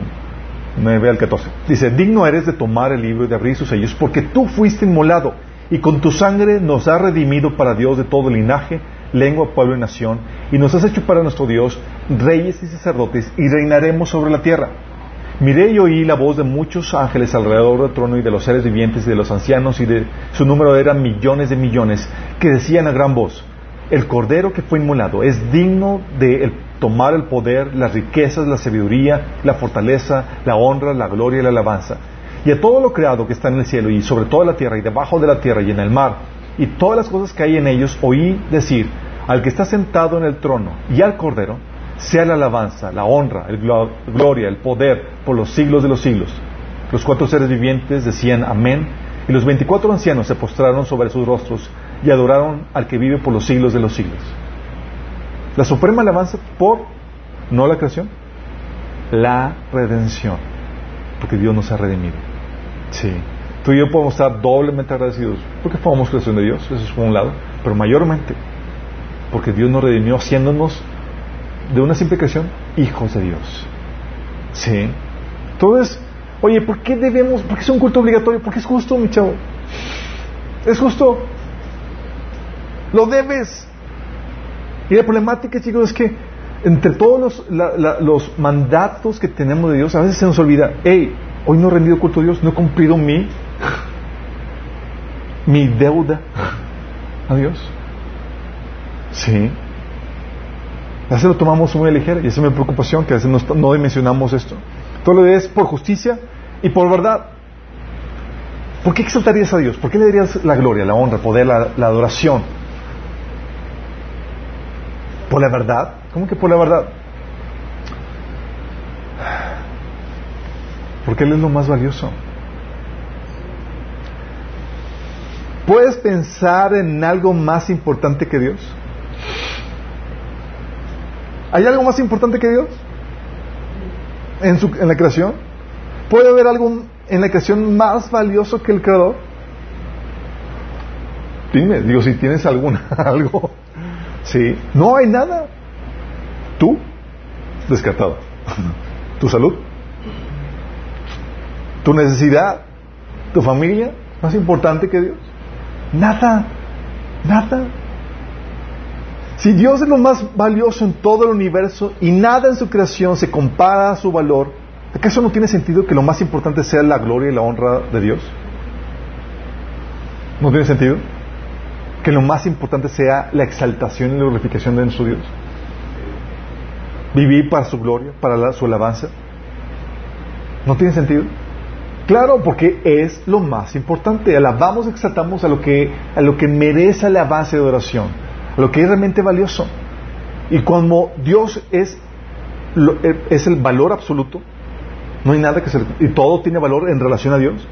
9 al 14. Dice, digno eres de tomar el libro y de abrir sus sellos, porque tú fuiste inmolado y con tu sangre nos has redimido para Dios de todo linaje, lengua, pueblo y nación, y nos has hecho para nuestro Dios reyes y sacerdotes, y reinaremos sobre la tierra. Miré y oí la voz de muchos ángeles alrededor del trono y de los seres vivientes y de los ancianos, y de su número eran millones de millones, que decían a gran voz, el cordero que fue inmolado es digno de tomar el poder, las riquezas, la sabiduría, la fortaleza, la honra, la gloria y la alabanza. Y a todo lo creado que está en el cielo y sobre toda la tierra y debajo de la tierra y en el mar y todas las cosas que hay en ellos, oí decir al que está sentado en el trono y al cordero, sea la alabanza, la honra, la gloria, el poder por los siglos de los siglos. Los cuatro seres vivientes decían amén y los veinticuatro ancianos se postraron sobre sus rostros y adoraron al que vive por los siglos de los siglos. La suprema alabanza por, no la creación, la redención, porque Dios nos ha redimido. Sí. Tú y yo podemos estar doblemente agradecidos porque formamos creación de Dios, eso es por un lado, pero mayormente porque Dios nos redimió haciéndonos de una simple creación hijos de Dios. Sí. Entonces, oye, ¿por qué debemos, por qué es un culto obligatorio? Porque es justo, mi chavo. Es justo. Lo debes. Y la problemática, chicos, es que entre todos los, los mandatos que tenemos de Dios, a veces se nos olvida, hey, hoy no he rendido culto a Dios, no he cumplido mi, mi deuda a Dios. Sí. A veces lo tomamos muy a ligera y es mi preocupación, que a veces no, no dimensionamos esto. Todo lo es por justicia y por verdad. ¿Por qué exaltarías a Dios? ¿Por qué le darías la gloria, la honra, el poder, la, la adoración? ¿Por la verdad? ¿Cómo que por la verdad? Porque Él es lo más valioso. ¿Puedes pensar en algo más importante que Dios? ¿Hay algo más importante que Dios? ¿En, su, en la creación? ¿Puede haber algo en la creación más valioso que el Creador? Dime, digo, si tienes alguna, algo. Sí, no hay nada. Tú, descartado. Tu salud, tu necesidad, tu familia, más importante que Dios. Nada, nada. Si Dios es lo más valioso en todo el universo y nada en su creación se compara a su valor, ¿acaso no tiene sentido que lo más importante sea la gloria y la honra de Dios? ¿No tiene sentido? Que lo más importante sea la exaltación y la glorificación de nuestro Dios. Vivir para su gloria, para su alabanza. ¿No tiene sentido? Claro, porque es lo más importante. Alabamos, exaltamos a lo que, a lo que merece la base de oración lo que es realmente valioso. Y como Dios es, eh, es el valor absoluto, no hay nada que ser, y todo tiene valor en relación a Dios.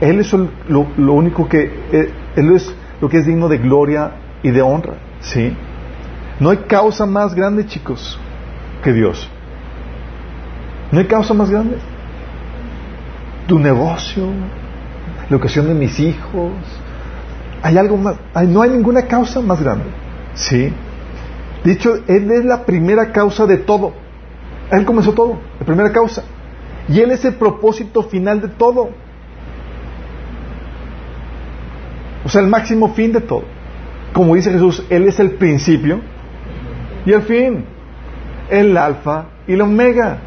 Él es lo, único que, eh, Él es lo que es digno de gloria y de honra, ¿sí? No hay causa más grande, chicos, que Dios. No hay causa más grande. Tu negocio, la educación de mis hijos, hay algo más, no hay ninguna causa más grande. ¿Sí? Dicho, Él es la primera causa de todo. Él comenzó todo, la primera causa. Y Él es el propósito final de todo. O sea, el máximo fin de todo. Como dice Jesús, Él es el principio y el fin. El alfa y la omega.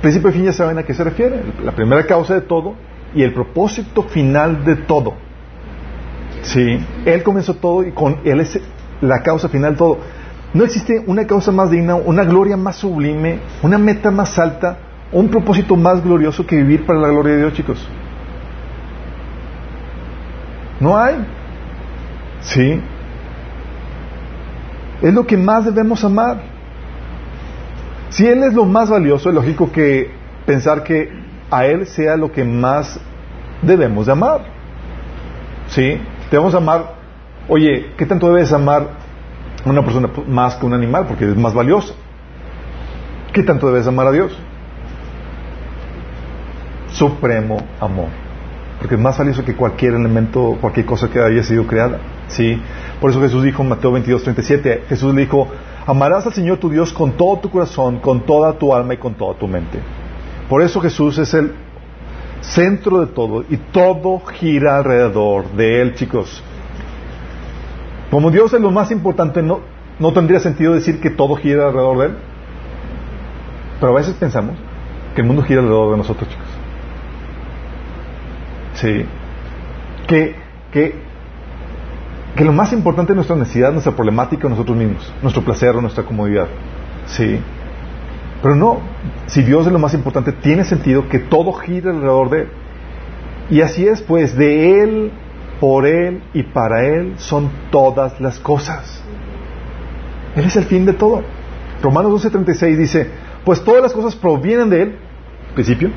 principio y fin ya saben a qué se refiere. La primera causa de todo y el propósito final de todo. Sí, Él comenzó todo y con Él es la causa final de todo. No existe una causa más digna, una gloria más sublime, una meta más alta, un propósito más glorioso que vivir para la gloria de Dios, chicos. No hay. Sí. Es lo que más debemos amar. Si Él es lo más valioso, es lógico que pensar que a Él sea lo que más debemos de amar. ¿Sí? Debemos amar, oye, ¿qué tanto debes amar a una persona más que un animal? Porque es más valioso. ¿Qué tanto debes amar a Dios? Supremo amor. Porque es más valioso que cualquier elemento, cualquier cosa que haya sido creada. ¿Sí? Por eso Jesús dijo en Mateo 22, 37, Jesús le dijo, amarás al Señor tu Dios con todo tu corazón, con toda tu alma y con toda tu mente. Por eso Jesús es el centro de todo y todo gira alrededor de Él, chicos. Como Dios es lo más importante, no, no tendría sentido decir que todo gira alrededor de Él. Pero a veces pensamos que el mundo gira alrededor de nosotros, chicos. Sí. Que, que, que lo más importante es nuestra necesidad, nuestra problemática, nosotros mismos, nuestro placer, nuestra comodidad. Sí. Pero no, si Dios es lo más importante, tiene sentido que todo gire alrededor de Él. Y así es, pues, de Él, por Él y para Él son todas las cosas. Él es el fin de todo. Romanos 12:36 dice, pues todas las cosas provienen de Él, principio,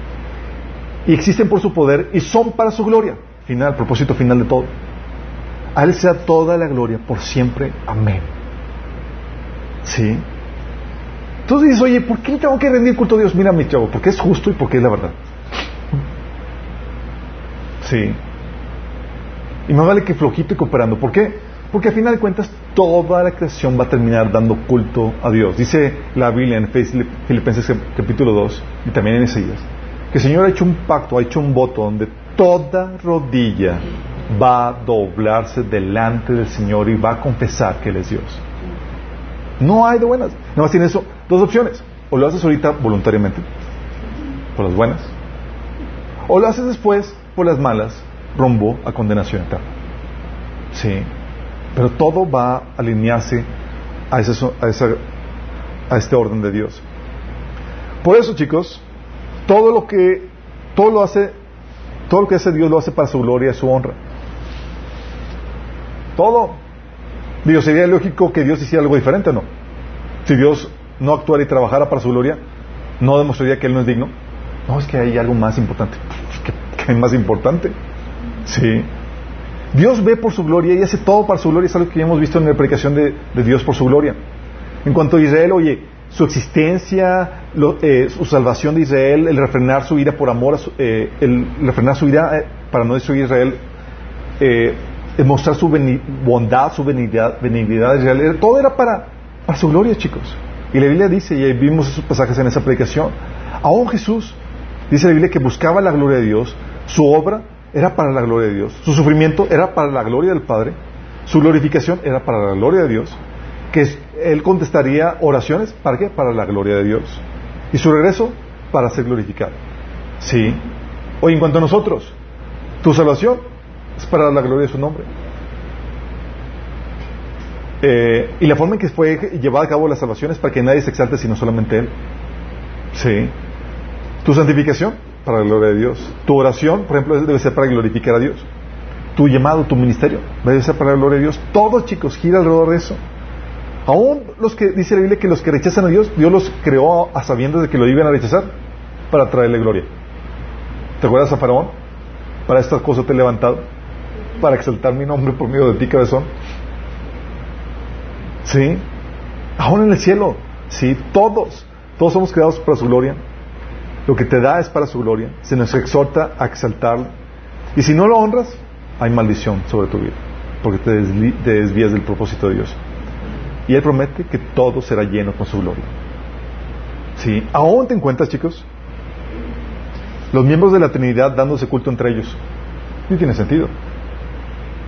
y existen por su poder y son para su gloria. Final, propósito final de todo. A Él sea toda la gloria por siempre. Amén. ¿Sí? Entonces dices, oye, ¿por qué tengo que rendir culto a Dios? Mira, mi chavo, porque es justo y porque es la verdad. Sí. Y más vale que flojito y cooperando. ¿Por qué? Porque al final de cuentas toda la creación va a terminar dando culto a Dios. Dice la Biblia en Filipenses capítulo 2 y también en Isaías que el Señor ha hecho un pacto, ha hecho un voto donde toda rodilla va a doblarse delante del Señor y va a confesar que Él es Dios. No hay de buenas. Nada más tiene eso, dos opciones. O lo haces ahorita voluntariamente, por las buenas, o lo haces después por las malas, rumbo a condenación eterna. Sí. Pero todo va a alinearse a, ese, a, a este orden de Dios. Por eso, chicos, todo lo que todo lo hace todo lo que hace Dios lo hace para su gloria y su honra. Todo. Dios, sería lógico que Dios hiciera algo diferente, ¿no? Si Dios no actuara y trabajara para su gloria, no demostraría que Él no es digno. No, es que hay algo más importante. ¿Qué, hay más importante? Sí. Dios ve por su gloria y hace todo para su gloria. Es algo que ya hemos visto en la predicación de, Dios por su gloria. En cuanto a Israel, oye, su existencia, eh, su salvación de Israel, el refrenar su ira por amor, eh, el refrenar su ira eh, para no destruir Israel, el mostrar su bondad, su benignidad, benignidad todo era para su gloria, chicos. Y la Biblia dice, y vimos esos pasajes en esa predicación, aún Jesús, dice la Biblia que buscaba la gloria de Dios, su obra era para la gloria de Dios, su sufrimiento era para la gloria del Padre, su glorificación era para la gloria de Dios, que Él contestaría oraciones, ¿para qué? Para la gloria de Dios. Y su regreso, para ser glorificado. Sí. O en cuanto a nosotros, tu salvación es para la gloria de su nombre. Eh, y la forma en que fue llevada a cabo la salvación es para que nadie se exalte sino solamente Él. Sí. Tu santificación para la gloria de Dios. Tu oración, por ejemplo, debe ser para glorificar a Dios. Tu llamado, tu ministerio, debe ser para la gloria de Dios. Todo, chicos, gira alrededor de eso. Aún los que, dice la Biblia, que los que rechazan a Dios, Dios los creó a sabiendas de que lo iban a rechazar para traerle gloria. ¿Te acuerdas a Faraón? Para estas cosas te he levantado, para exaltar mi nombre por medio de ti, cabezón. ¿Sí? Aún en el cielo. Sí, todos. Todos somos creados para su gloria. Lo que te da es para su gloria. Se nos exhorta a exaltarlo. Y si no lo honras, hay maldición sobre tu vida. Porque te, desvías del propósito de Dios. Y Él promete que todo será lleno con su gloria. ¿Sí? ¿Aún te encuentras, chicos? Los miembros de la Trinidad dándose culto entre ellos. No tiene sentido.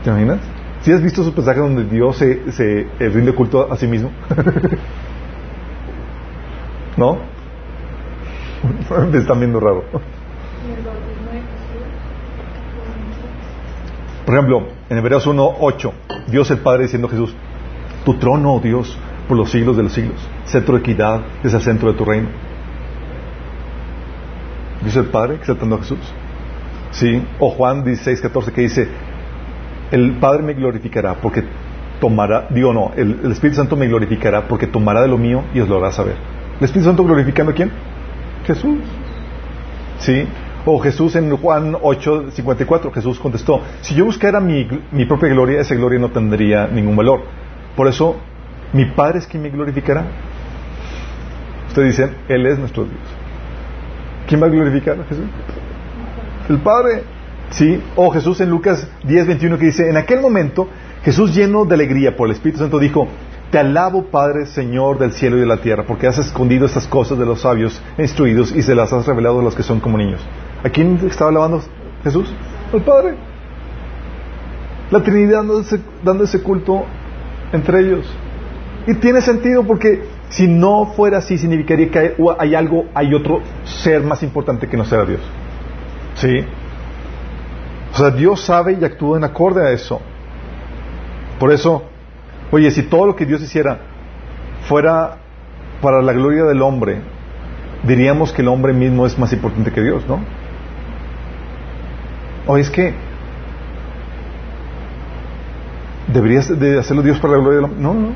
¿Te imaginas? ¿Si has visto esos pasajes donde Dios se, eh, rinde culto a sí mismo? ¿No? Me están viendo raro. Por ejemplo, en Hebreos 1, 8, Dios el Padre diciendo a Jesús, tu trono, oh Dios, por los siglos de los siglos, centro de equidad, es el centro de tu reino. Dios el Padre exaltando a Jesús. Sí, o Juan 16, 14 que dice, el Padre me glorificará porque tomará, digo no, el, Espíritu Santo me glorificará porque tomará de lo mío y os lo hará saber. ¿El Espíritu Santo glorificando a quién? Jesús. ¿Sí? O Jesús en Juan 8, 54, Jesús contestó, si yo buscara mi, mi propia gloria, esa gloria no tendría ningún valor. Por eso, mi Padre es quien me glorificará. Ustedes dicen, Él es nuestro Dios. ¿Quién va a glorificar a Jesús? El Padre. ¿Sí? O Jesús en Lucas 10, 21 que dice, en aquel momento Jesús lleno de alegría por el Espíritu Santo dijo, te alabo Padre, Señor del cielo y de la tierra, porque has escondido estas cosas de los sabios e instruidos y se las has revelado a los que son como niños. ¿A quién estaba alabando Jesús? Al Padre. La Trinidad dando ese, culto entre ellos. Y tiene sentido porque si no fuera así, significaría que hay, algo, hay otro ser más importante que no sea Dios. ¿Sí? O sea, Dios sabe y actúa en acorde a eso. Por eso, oye, si todo lo que Dios hiciera fuera para la gloria del hombre, diríamos que el hombre mismo es más importante que Dios, ¿no? Oye, es que deberías de hacerlo Dios para la gloria del hombre. No, no.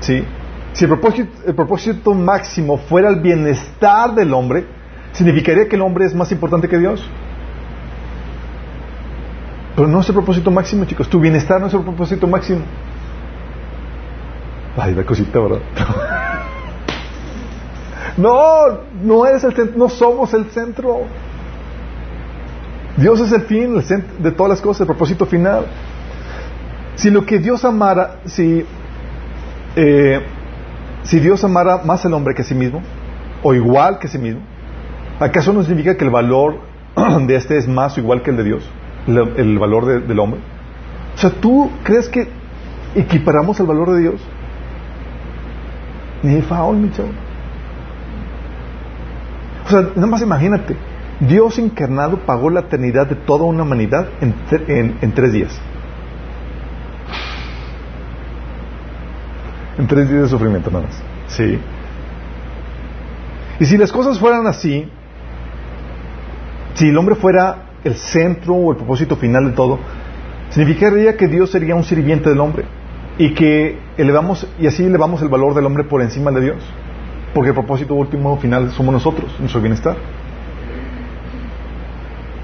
Sí. Si el propósito, el propósito máximo fuera el bienestar del hombre, significaría que el hombre es más importante que Dios. Pero no es el propósito máximo, chicos. Tu bienestar no es el propósito máximo. Ay, la cosita, ¿verdad? no, no eres el centro, no somos el centro. Dios es el fin el de todas las cosas, el propósito final. Si lo que Dios amara, si, eh, si Dios amara más al hombre que a sí mismo, o igual que a sí mismo, ¿acaso no significa que el valor de este es más o igual que el de Dios? El, valor del hombre? O sea, ¿tú crees que equiparamos el valor de Dios? Ni faol, mi chavo. O sea, nada más imagínate, Dios encarnado pagó la eternidad de toda una humanidad en, en, tres días. En tres días de sufrimiento nada más. Sí. Y si las cosas fueran así, si el hombre fuera el centro o el propósito final de todo, significaría que Dios sería un sirviente del hombre y que elevamos y así elevamos el valor del hombre por encima de Dios, porque el propósito último final somos nosotros, nuestro bienestar.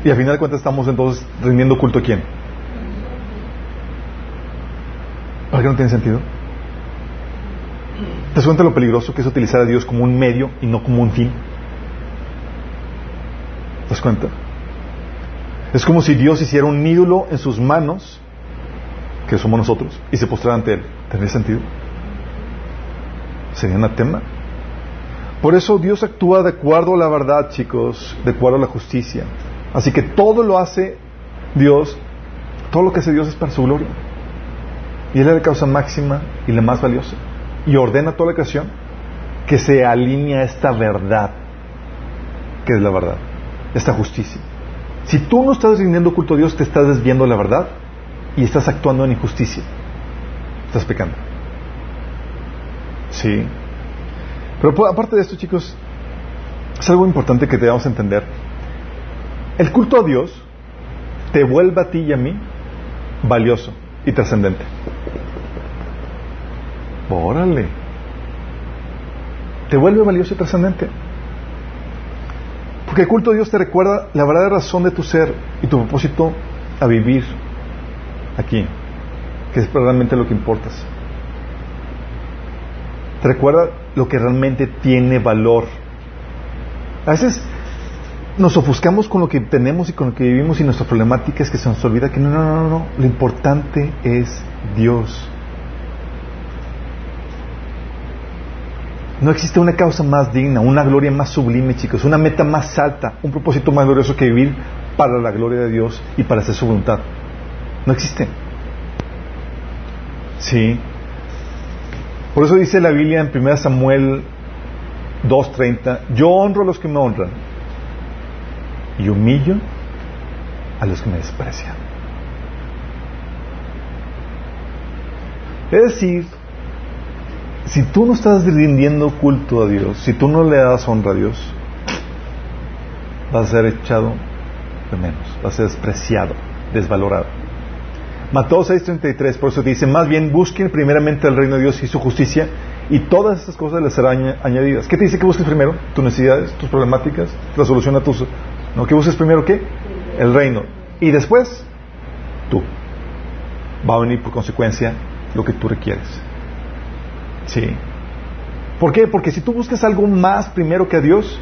Y al final de cuentas estamos entonces rindiendo culto a quién? ¿Para qué no tiene sentido? ¿Te das cuenta lo peligroso que es utilizar a Dios como un medio y no como un fin? ¿Te das cuenta? Es como si Dios hiciera un ídolo en sus manos, que somos nosotros, y se postrara ante Él. ¿Tendría sentido? Sería anatema. Por eso Dios actúa de acuerdo a la verdad, chicos, de acuerdo a la justicia. Así que todo lo hace Dios, todo lo que hace Dios es para su gloria. Y Él es la causa máxima y la más valiosa. Y ordena toda la creación que se alinee a esta verdad, que es la verdad, esta justicia. Si tú no estás rindiendo culto a Dios, te estás desviando la verdad y estás actuando en injusticia. Estás pecando. Sí. Pero aparte de esto, chicos, es algo importante que debamos entender. El culto a Dios te vuelve a ti y a mí valioso y trascendente. Órale. Te vuelve valioso y trascendente. Porque el culto a Dios te recuerda la verdadera razón de tu ser y tu propósito a vivir aquí, que es realmente lo que importas. Te recuerda lo que realmente tiene valor. A veces nos ofuscamos con lo que tenemos y con lo que vivimos y nuestra problemática es que se nos olvida que no, no, no, no, lo importante es Dios. No existe una causa más digna, una gloria más sublime, chicos, una meta más alta, un propósito más glorioso que vivir para la gloria de Dios y para hacer su voluntad. No existe. Sí. Por eso dice la Biblia en 1 Samuel 2.30, yo honro a los que me honran y humillo a los que me desprecian. Es decir, si tú no estás rindiendo culto a Dios, si tú no le das honra a Dios, vas a ser echado de menos, vas a ser despreciado, desvalorado. Mateo 6:33, por eso dice, más bien busquen primeramente el reino de Dios y su justicia y todas estas cosas les serán añadidas. ¿Qué te dice que busques primero? Tus necesidades, tus problemáticas, la solución a tus... ¿No? ¿Que busques primero qué? El reino. Y después, tú. Va a venir por consecuencia lo que tú requieres. Sí. ¿Por qué? Porque si tú buscas algo más primero que a Dios,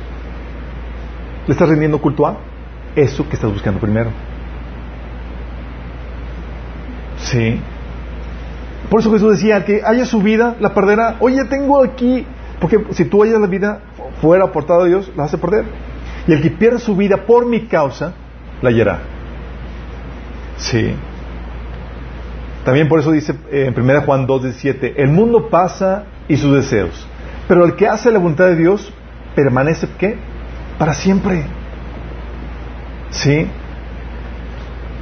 le estás rindiendo culto a eso que estás buscando primero. Sí. Por eso Jesús decía, que haya su vida, la perderá. Oye, tengo aquí, porque si tú hayas la vida fuera aportada a Dios, la vas a perder. Y el que pierda su vida por mi causa, la hallará. Sí. También por eso dice eh, en 1 Juan 2.17, el mundo pasa y sus deseos, pero el que hace la voluntad de Dios permanece, ¿qué? Para siempre. ¿Sí?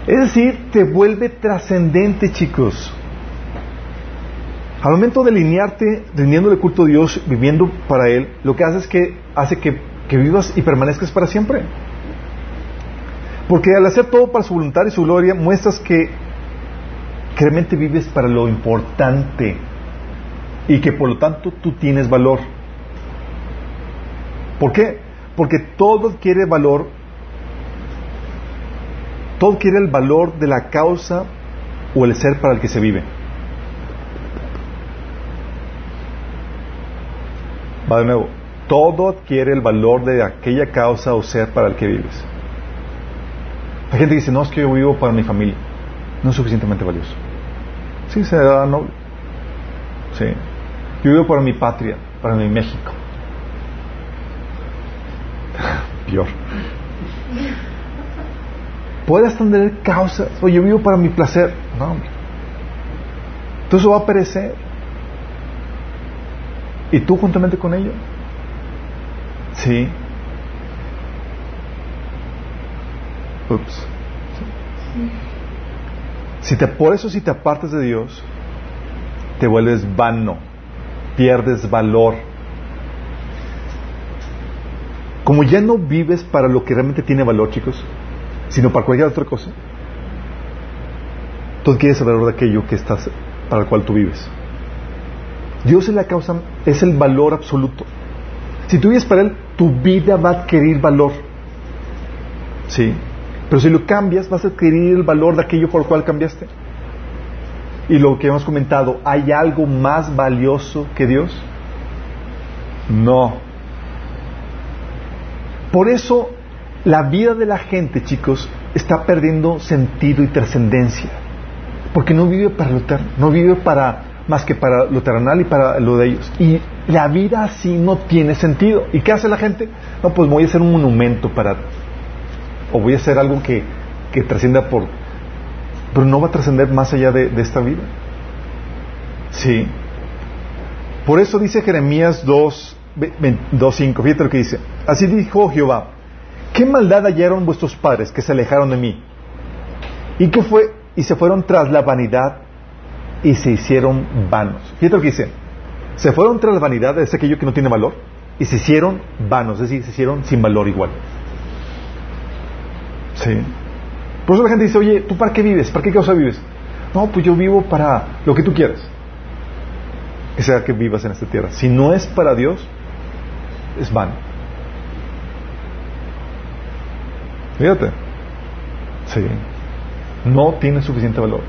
Es decir, te vuelve trascendente, chicos. Al momento de alinearte, rindiéndole culto a Dios, viviendo para Él, lo que hace es que hace que, que vivas y permanezcas para siempre. Porque al hacer todo para su voluntad y su gloria, muestras que que realmente vives para lo importante y que por lo tanto tú tienes valor. ¿Por qué? Porque todo quiere valor, todo quiere el valor de la causa o el ser para el que se vive. Va de nuevo, todo adquiere el valor de aquella causa o ser para el que vives. La gente dice, no, es que yo vivo para mi familia no es suficientemente valioso. Sí, será noble. Sí. Yo vivo para mi patria, para mi México. Peor. Puedes tener causas. Oye, yo vivo para mi placer. No, hombre. Todo eso va a perecer. ¿Y tú juntamente con ello? Sí. Ups. Sí. Si te, por eso si te apartas de Dios, te vuelves vano, pierdes valor. Como ya no vives para lo que realmente tiene valor, chicos, sino para cualquier otra cosa, tú quieres el valor de aquello que estás, para el cual tú vives. Dios es la causa, es el valor absoluto. Si tú vives para Él, tu vida va a adquirir valor. ¿Sí? Pero si lo cambias, vas a adquirir el valor de aquello por lo cual cambiaste. Y lo que hemos comentado, ¿hay algo más valioso que Dios? No. Por eso la vida de la gente, chicos, está perdiendo sentido y trascendencia. Porque no vive para lo eterno, no vive para más que para lo terrenal y para lo de ellos. Y la vida así no tiene sentido. ¿Y qué hace la gente? No, pues voy a hacer un monumento para o voy a hacer algo que, que trascienda por... Pero no va a trascender más allá de, esta vida. Sí. Por eso dice Jeremías 2.5, fíjate lo que dice. Así dijo Jehová, ¿qué maldad hallaron vuestros padres que se alejaron de mí? ¿Y qué fue? Y se fueron tras la vanidad y se hicieron vanos. Fíjate lo que dice. Se fueron tras la vanidad, es aquello que no tiene valor, y se hicieron vanos, es decir, se hicieron sin valor igual. Sí. Por eso la gente dice, oye, ¿tú para qué vives? ¿Para qué causa vives? No, pues yo vivo para lo que tú quieras. Que sea que vivas en esta tierra. Si no es para Dios, es vano. Fíjate. Sí. No tiene suficiente valor.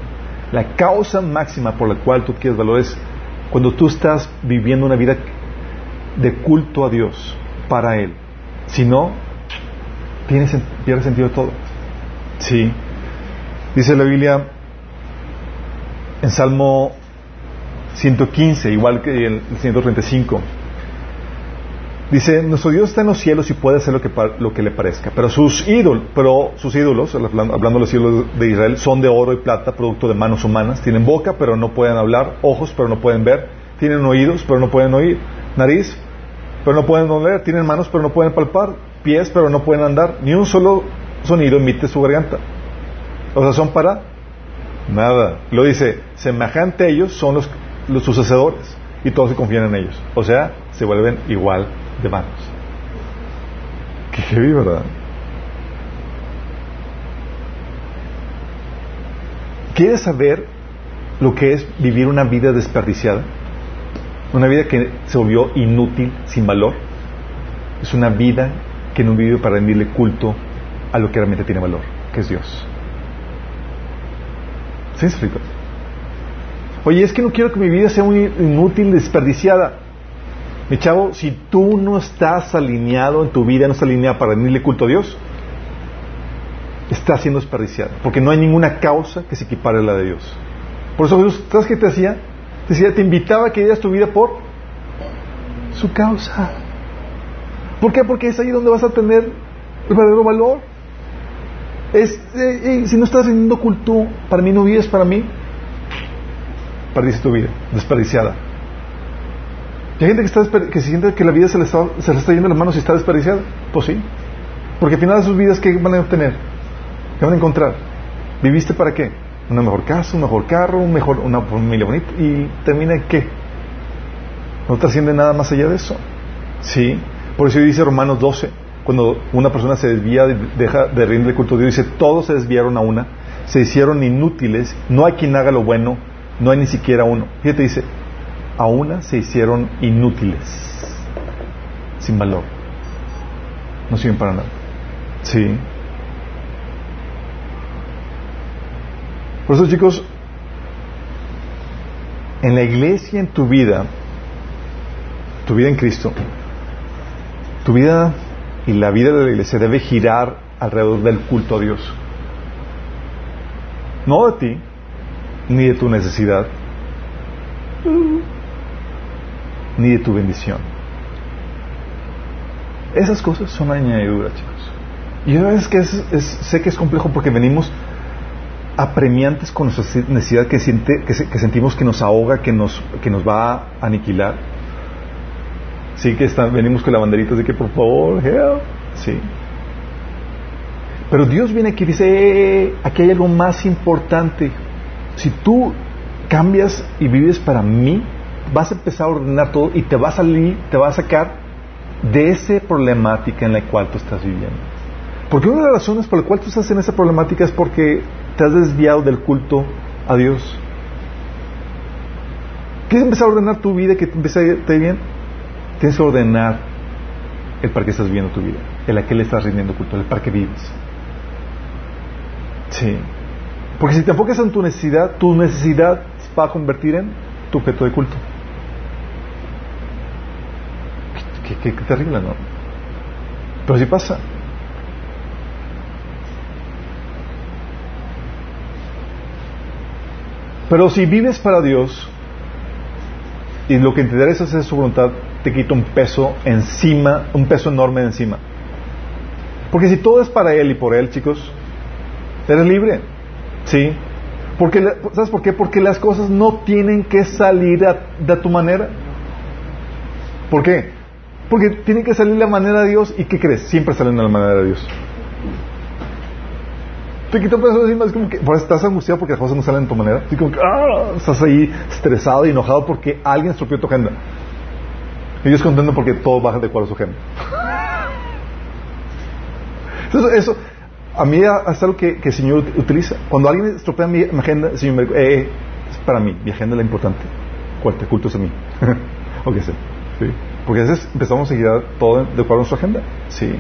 La causa máxima por la cual tú quieres valor es cuando tú estás viviendo una vida de culto a Dios para Él. Si no, tiene, pierde sentido todo. Sí. Dice la Biblia en Salmo 115, igual que el 135. Dice, nuestro Dios está en los cielos y puede hacer lo que, lo que le parezca, pero sus ídolos, pero sus ídolos, hablando de los ídolos de Israel, son de oro y plata, producto de manos humanas. Tienen boca, pero no pueden hablar, ojos, pero no pueden ver, tienen oídos, pero no pueden oír, nariz, pero no pueden oler, tienen manos, pero no pueden palpar, pies, pero no pueden andar, ni un solo sonido emite su garganta. O sea, son para nada. Lo dice, semejante a ellos son los, los sucesores y todos se confían en ellos. O sea, se vuelven igual de manos. Qué heavy, ¿verdad? ¿Quieres saber lo que es vivir una vida desperdiciada? Una vida que se volvió inútil, sin valor. Es una vida que no vive para rendirle culto a lo que realmente tiene valor, que es Dios. ¿Sí explico? Oye, es que no quiero que mi vida sea muy inútil, desperdiciada. Mi chavo, si tú no estás alineado en tu vida, no estás alineado para rendirle culto a Dios, está siendo desperdiciado, porque no hay ninguna causa que se equipare a la de Dios. Por eso Jesús, ¿sabes qué te hacía? Te decía, te invitaba a que dieras tu vida por su causa. ¿Por qué? Porque es ahí donde vas a tener el verdadero valor. Eh, si no estás rindiendo culto, para mí no vives para mí, perdiste tu vida, desperdiciada. hay gente que, está, que siente que la vida se le, está, se le está yendo las manos y está desperdiciada. Pues sí. Porque al final de sus vidas, ¿qué van a obtener? ¿Qué van a encontrar? ¿Viviste para qué? Una mejor casa, un mejor carro, una familia bonita. ¿Y termina qué? No trasciende nada más allá de eso. Sí. Por eso dice Romanos 12, cuando una persona se desvía, deja de rendir culto a Dios, dice, todos se desviaron a una, se hicieron inútiles, no hay quien haga lo bueno, no hay ni siquiera uno. Fíjate, dice, a una se hicieron inútiles, sin valor. No sirven para nada. Sí. Por eso, chicos, en la iglesia, en tu vida, tu vida en Cristo, tu vida y la vida de la iglesia debe girar alrededor del culto a Dios. No de ti, ni de tu necesidad, ni de tu bendición. Esas cosas son añadiduras, chicos. Y yo es que sé que es complejo porque venimos apremiantes con nuestra necesidad que, siente, que, sentimos que nos ahoga, que nos, que nos va a aniquilar. Sí, que venimos con la banderita de que por favor, help. Sí. Pero Dios viene aquí y dice, eh, aquí hay algo más importante. Si tú cambias y vives para mí, vas a empezar a ordenar todo y te va a salir, te va a sacar de esa problemática en la cual tú estás viviendo. Porque una de las razones por las cuales tú estás en esa problemática es porque te has desviado del culto a Dios. ¿Quieres empezar a ordenar tu vida que te empiece a ir bien? Tienes que ordenar el para qué estás viviendo tu vida, el a qué le estás rindiendo culto, el para qué vives. Sí. Porque si te enfocas en tu necesidad, tu necesidad va a convertir en tu objeto de culto. Qué, terrible, ¿no? Pero sí pasa. Pero si vives para Dios y lo que te interesa es su voluntad, te quita un peso encima, un peso enorme encima. Porque si todo es para Él y por Él, chicos, eres libre. ¿Sí? Porque, ¿Sabes por qué? Porque las cosas no tienen que salir de tu manera. ¿Por qué? Porque tienen que salir de la manera de Dios. ¿Y qué crees? Siempre salen de la manera de Dios. Te quito peso encima, es como que pues, estás angustiado porque las cosas no salen de tu manera. Así como ¡ah! estás ahí estresado y enojado porque alguien estropeó tu agenda. Y Dios contento porque todo baja de acuerdo a su agenda. Entonces, eso, a mí es algo que, el Señor utiliza. Cuando alguien estropea mi, agenda, el Señor me dice, eh, es para mí, mi agenda es la importante. ¿Cuál te culto es a mí? ok, sí. sí. Porque a veces empezamos a girar todo de acuerdo a nuestra agenda. Sí.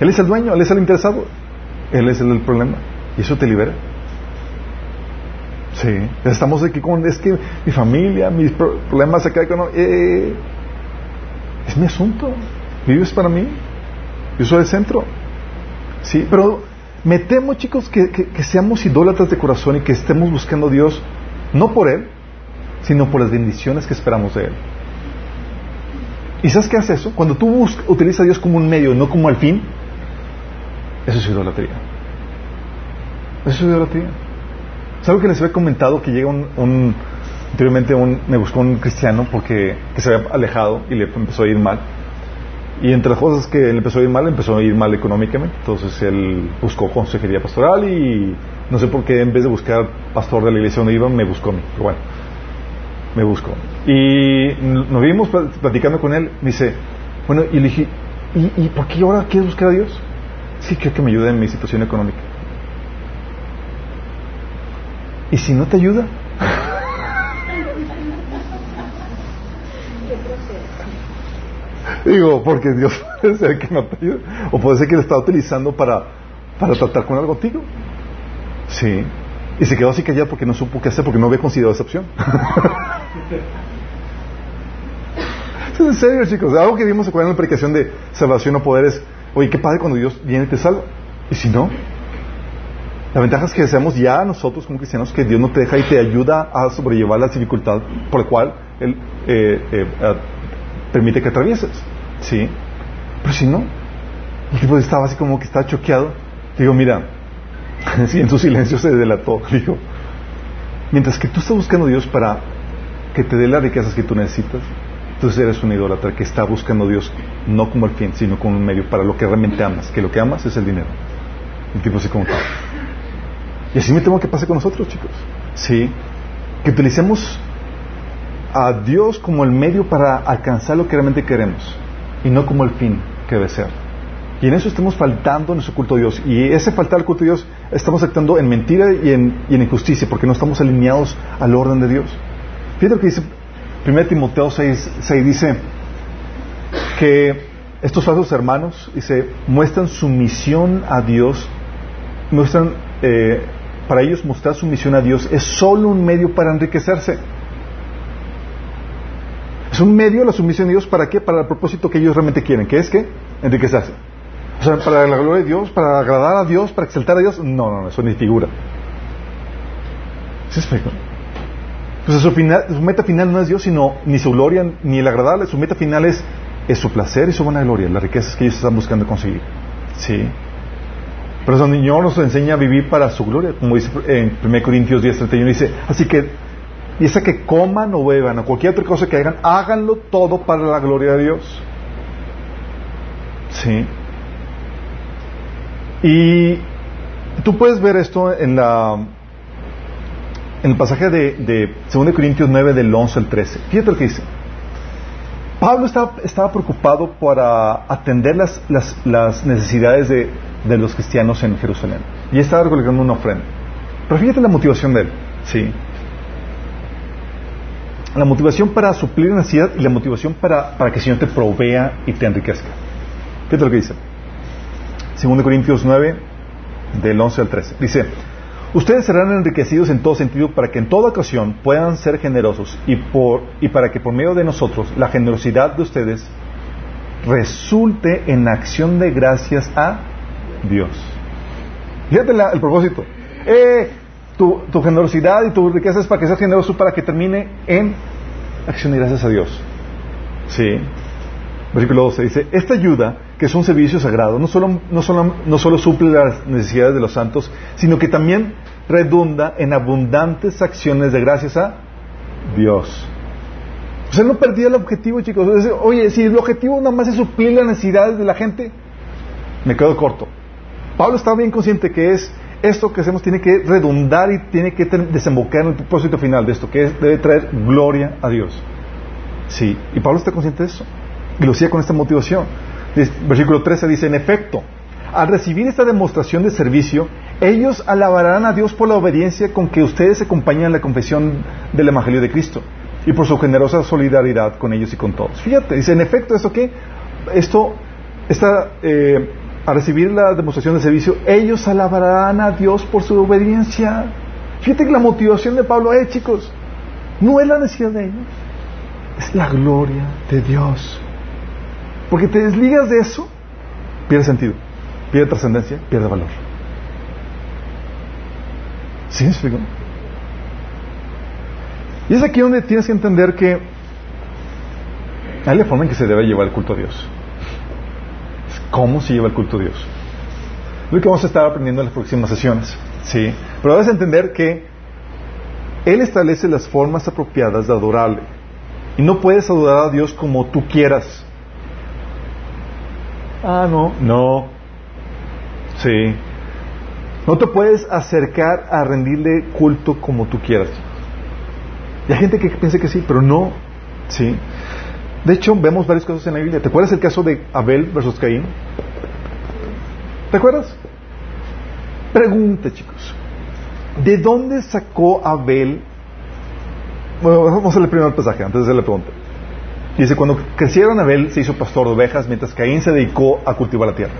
Él es el dueño, Él es el interesado. Él es el, problema. Y eso te libera. Sí. Estamos aquí con, es que mi familia, mis problemas acá, no, eh, es mi asunto. Vives para mí. Yo soy el centro. Sí, pero me temo, chicos, que, seamos idólatras de corazón y que estemos buscando a Dios no por Él, sino por las bendiciones que esperamos de Él. ¿Y sabes qué hace eso? Cuando tú utilizas a Dios como un medio, no como al fin, eso es idolatría. Eso es idolatría. ¿Sabes que les había comentado que llega un, anteriormente un, me buscó un cristiano porque que se había alejado y le empezó a ir mal Y entre las cosas que él empezó a ir mal, empezó a ir mal económicamente. Entonces él buscó consejería pastoral y no sé por qué en vez de buscar pastor de la iglesia donde iba, me buscó a mí. Pero bueno, me buscó. Y nos vimos platicando con él. Me dice, bueno, y le dije, ¿y, por qué ahora quieres buscar a Dios? Sí, quiero que me ayude en mi situación económica. ¿Y si no te ayuda? Digo, porque Dios puede ser que no te ayude. O puede ser que lo está utilizando para, para tratar con algo contigo. Sí. Y se quedó así callado porque no supo qué hacer, porque no había considerado esa opción. en serio, chicos. Algo que vimos en la predicación de salvación o poderes. Oye, qué padre cuando Dios viene y te salva. Y si no, la ventaja es que deseamos ya nosotros como cristianos que Dios no te deja y te ayuda a sobrellevar la dificultad por la cual Él eh, eh, permite que atravieses. ¿Sí? Pero si no, y pues estaba así como que estaba choqueado. Digo, mira, en su silencio se delató. Digo, mientras que tú estás buscando a Dios para que te dé las riquezas que tú necesitas, entonces eres un idólatra que está buscando a Dios no como el fin, sino como un medio para lo que realmente amas, que lo que amas es el dinero. El tipo así como Y así me temo que pase con nosotros, chicos. Sí, que utilicemos a Dios como el medio para alcanzar lo que realmente queremos y no como el fin que debe ser. Y en eso estamos faltando en nuestro culto a Dios. Y ese faltar al culto a Dios estamos actuando en mentira y en, injusticia porque no estamos alineados al orden de Dios. Fíjate lo que dice 1 Timoteo 6, 6 dice que estos falsos hermanos dice, muestran sumisión a Dios, muestran, eh, para ellos mostrar sumisión a Dios es solo un medio para enriquecerse. Es un medio la sumisión a Dios para qué? Para el propósito que ellos realmente quieren, que es que enriquecerse. O sea, para la gloria de Dios, para agradar a Dios, para exaltar a Dios, no, no, no, eso ni figura. ¿Sí explico? Pues su, final, su meta final no es Dios, sino ni su gloria, ni el agradarle, su meta final es, su placer y su buena gloria, las riquezas que ellos están buscando conseguir. ¿Sí? Pero eso Señor nos enseña a vivir para su gloria, como dice en 1 Corintios 10, 31, dice, así que y esa que coman o beban o cualquier otra cosa que hagan, háganlo todo para la gloria de Dios. Sí. Y tú puedes ver esto en la en el pasaje de, de 2 Corintios 9 del 11 al 13. Fíjate lo que dice. Pablo estaba, estaba preocupado para atender las, las, las necesidades de, de, los cristianos en Jerusalén. Y estaba recolectando una ofrenda. Pero fíjate la motivación de él. Sí la motivación para suplir necesidad y la motivación para, para que el Señor te provea y te enriquezca. Fíjate lo que dice. 2 Corintios 9, del 11 al 13. Dice, ustedes serán enriquecidos en todo sentido para que en toda ocasión puedan ser generosos y, por, y para que por medio de nosotros la generosidad de ustedes resulte en acción de gracias a Dios. Fíjate el propósito. Eh, tu, generosidad y tu riqueza es para que seas generoso para que termine en acción y gracias a Dios. Sí. Versículo 12 dice, esta ayuda, que es un servicio sagrado, no solo, no, solo, no solo suple las necesidades de los santos, sino que también redunda en abundantes acciones de gracias a Dios. O sea, no perdía el objetivo, chicos. Oye, si el objetivo nada más es suplir las necesidades de la gente, me quedo corto. Pablo estaba bien consciente que es esto que hacemos tiene que redundar y tiene que desembocar en el propósito final de esto, que debe traer gloria a Dios. Sí, y Pablo está consciente de eso. Y lo hacía con esta motivación. Versículo 13 dice, en efecto, al recibir esta demostración de servicio, ellos alabarán a Dios por la obediencia con que ustedes acompañan en la confesión del Evangelio de Cristo y por su generosa solidaridad con ellos y con todos. Fíjate, dice, en efecto, ¿esto qué? Esto, esta eh, a recibir la demostración de servicio, ellos alabarán a Dios por su obediencia. Fíjate que la motivación de Pablo, eh, chicos, no es la necesidad de ellos, es la gloria de Dios. Porque te desligas de eso, pierde sentido, pierde trascendencia, pierde valor. ¿Sí me? Y es aquí donde tienes que entender que hay la forma en que se debe llevar el culto a Dios cómo se lleva el culto a Dios. Lo que vamos a estar aprendiendo en las próximas sesiones. ¿sí? Pero debes entender que Él establece las formas apropiadas de adorarle. Y no puedes adorar a Dios como tú quieras. Ah, no. No. Sí. No te puedes acercar a rendirle culto como tú quieras. Y hay gente que piensa que sí, pero no. Sí. De hecho, vemos varios casos en la Biblia. ¿Te acuerdas el caso de Abel versus Caín? ¿Te acuerdas? Pregunta, chicos. ¿De dónde sacó Abel? Bueno, vamos a primer pasaje antes de hacer la pregunta. Dice, cuando crecieron Abel se hizo pastor de ovejas, mientras Caín se dedicó a cultivar la tierra.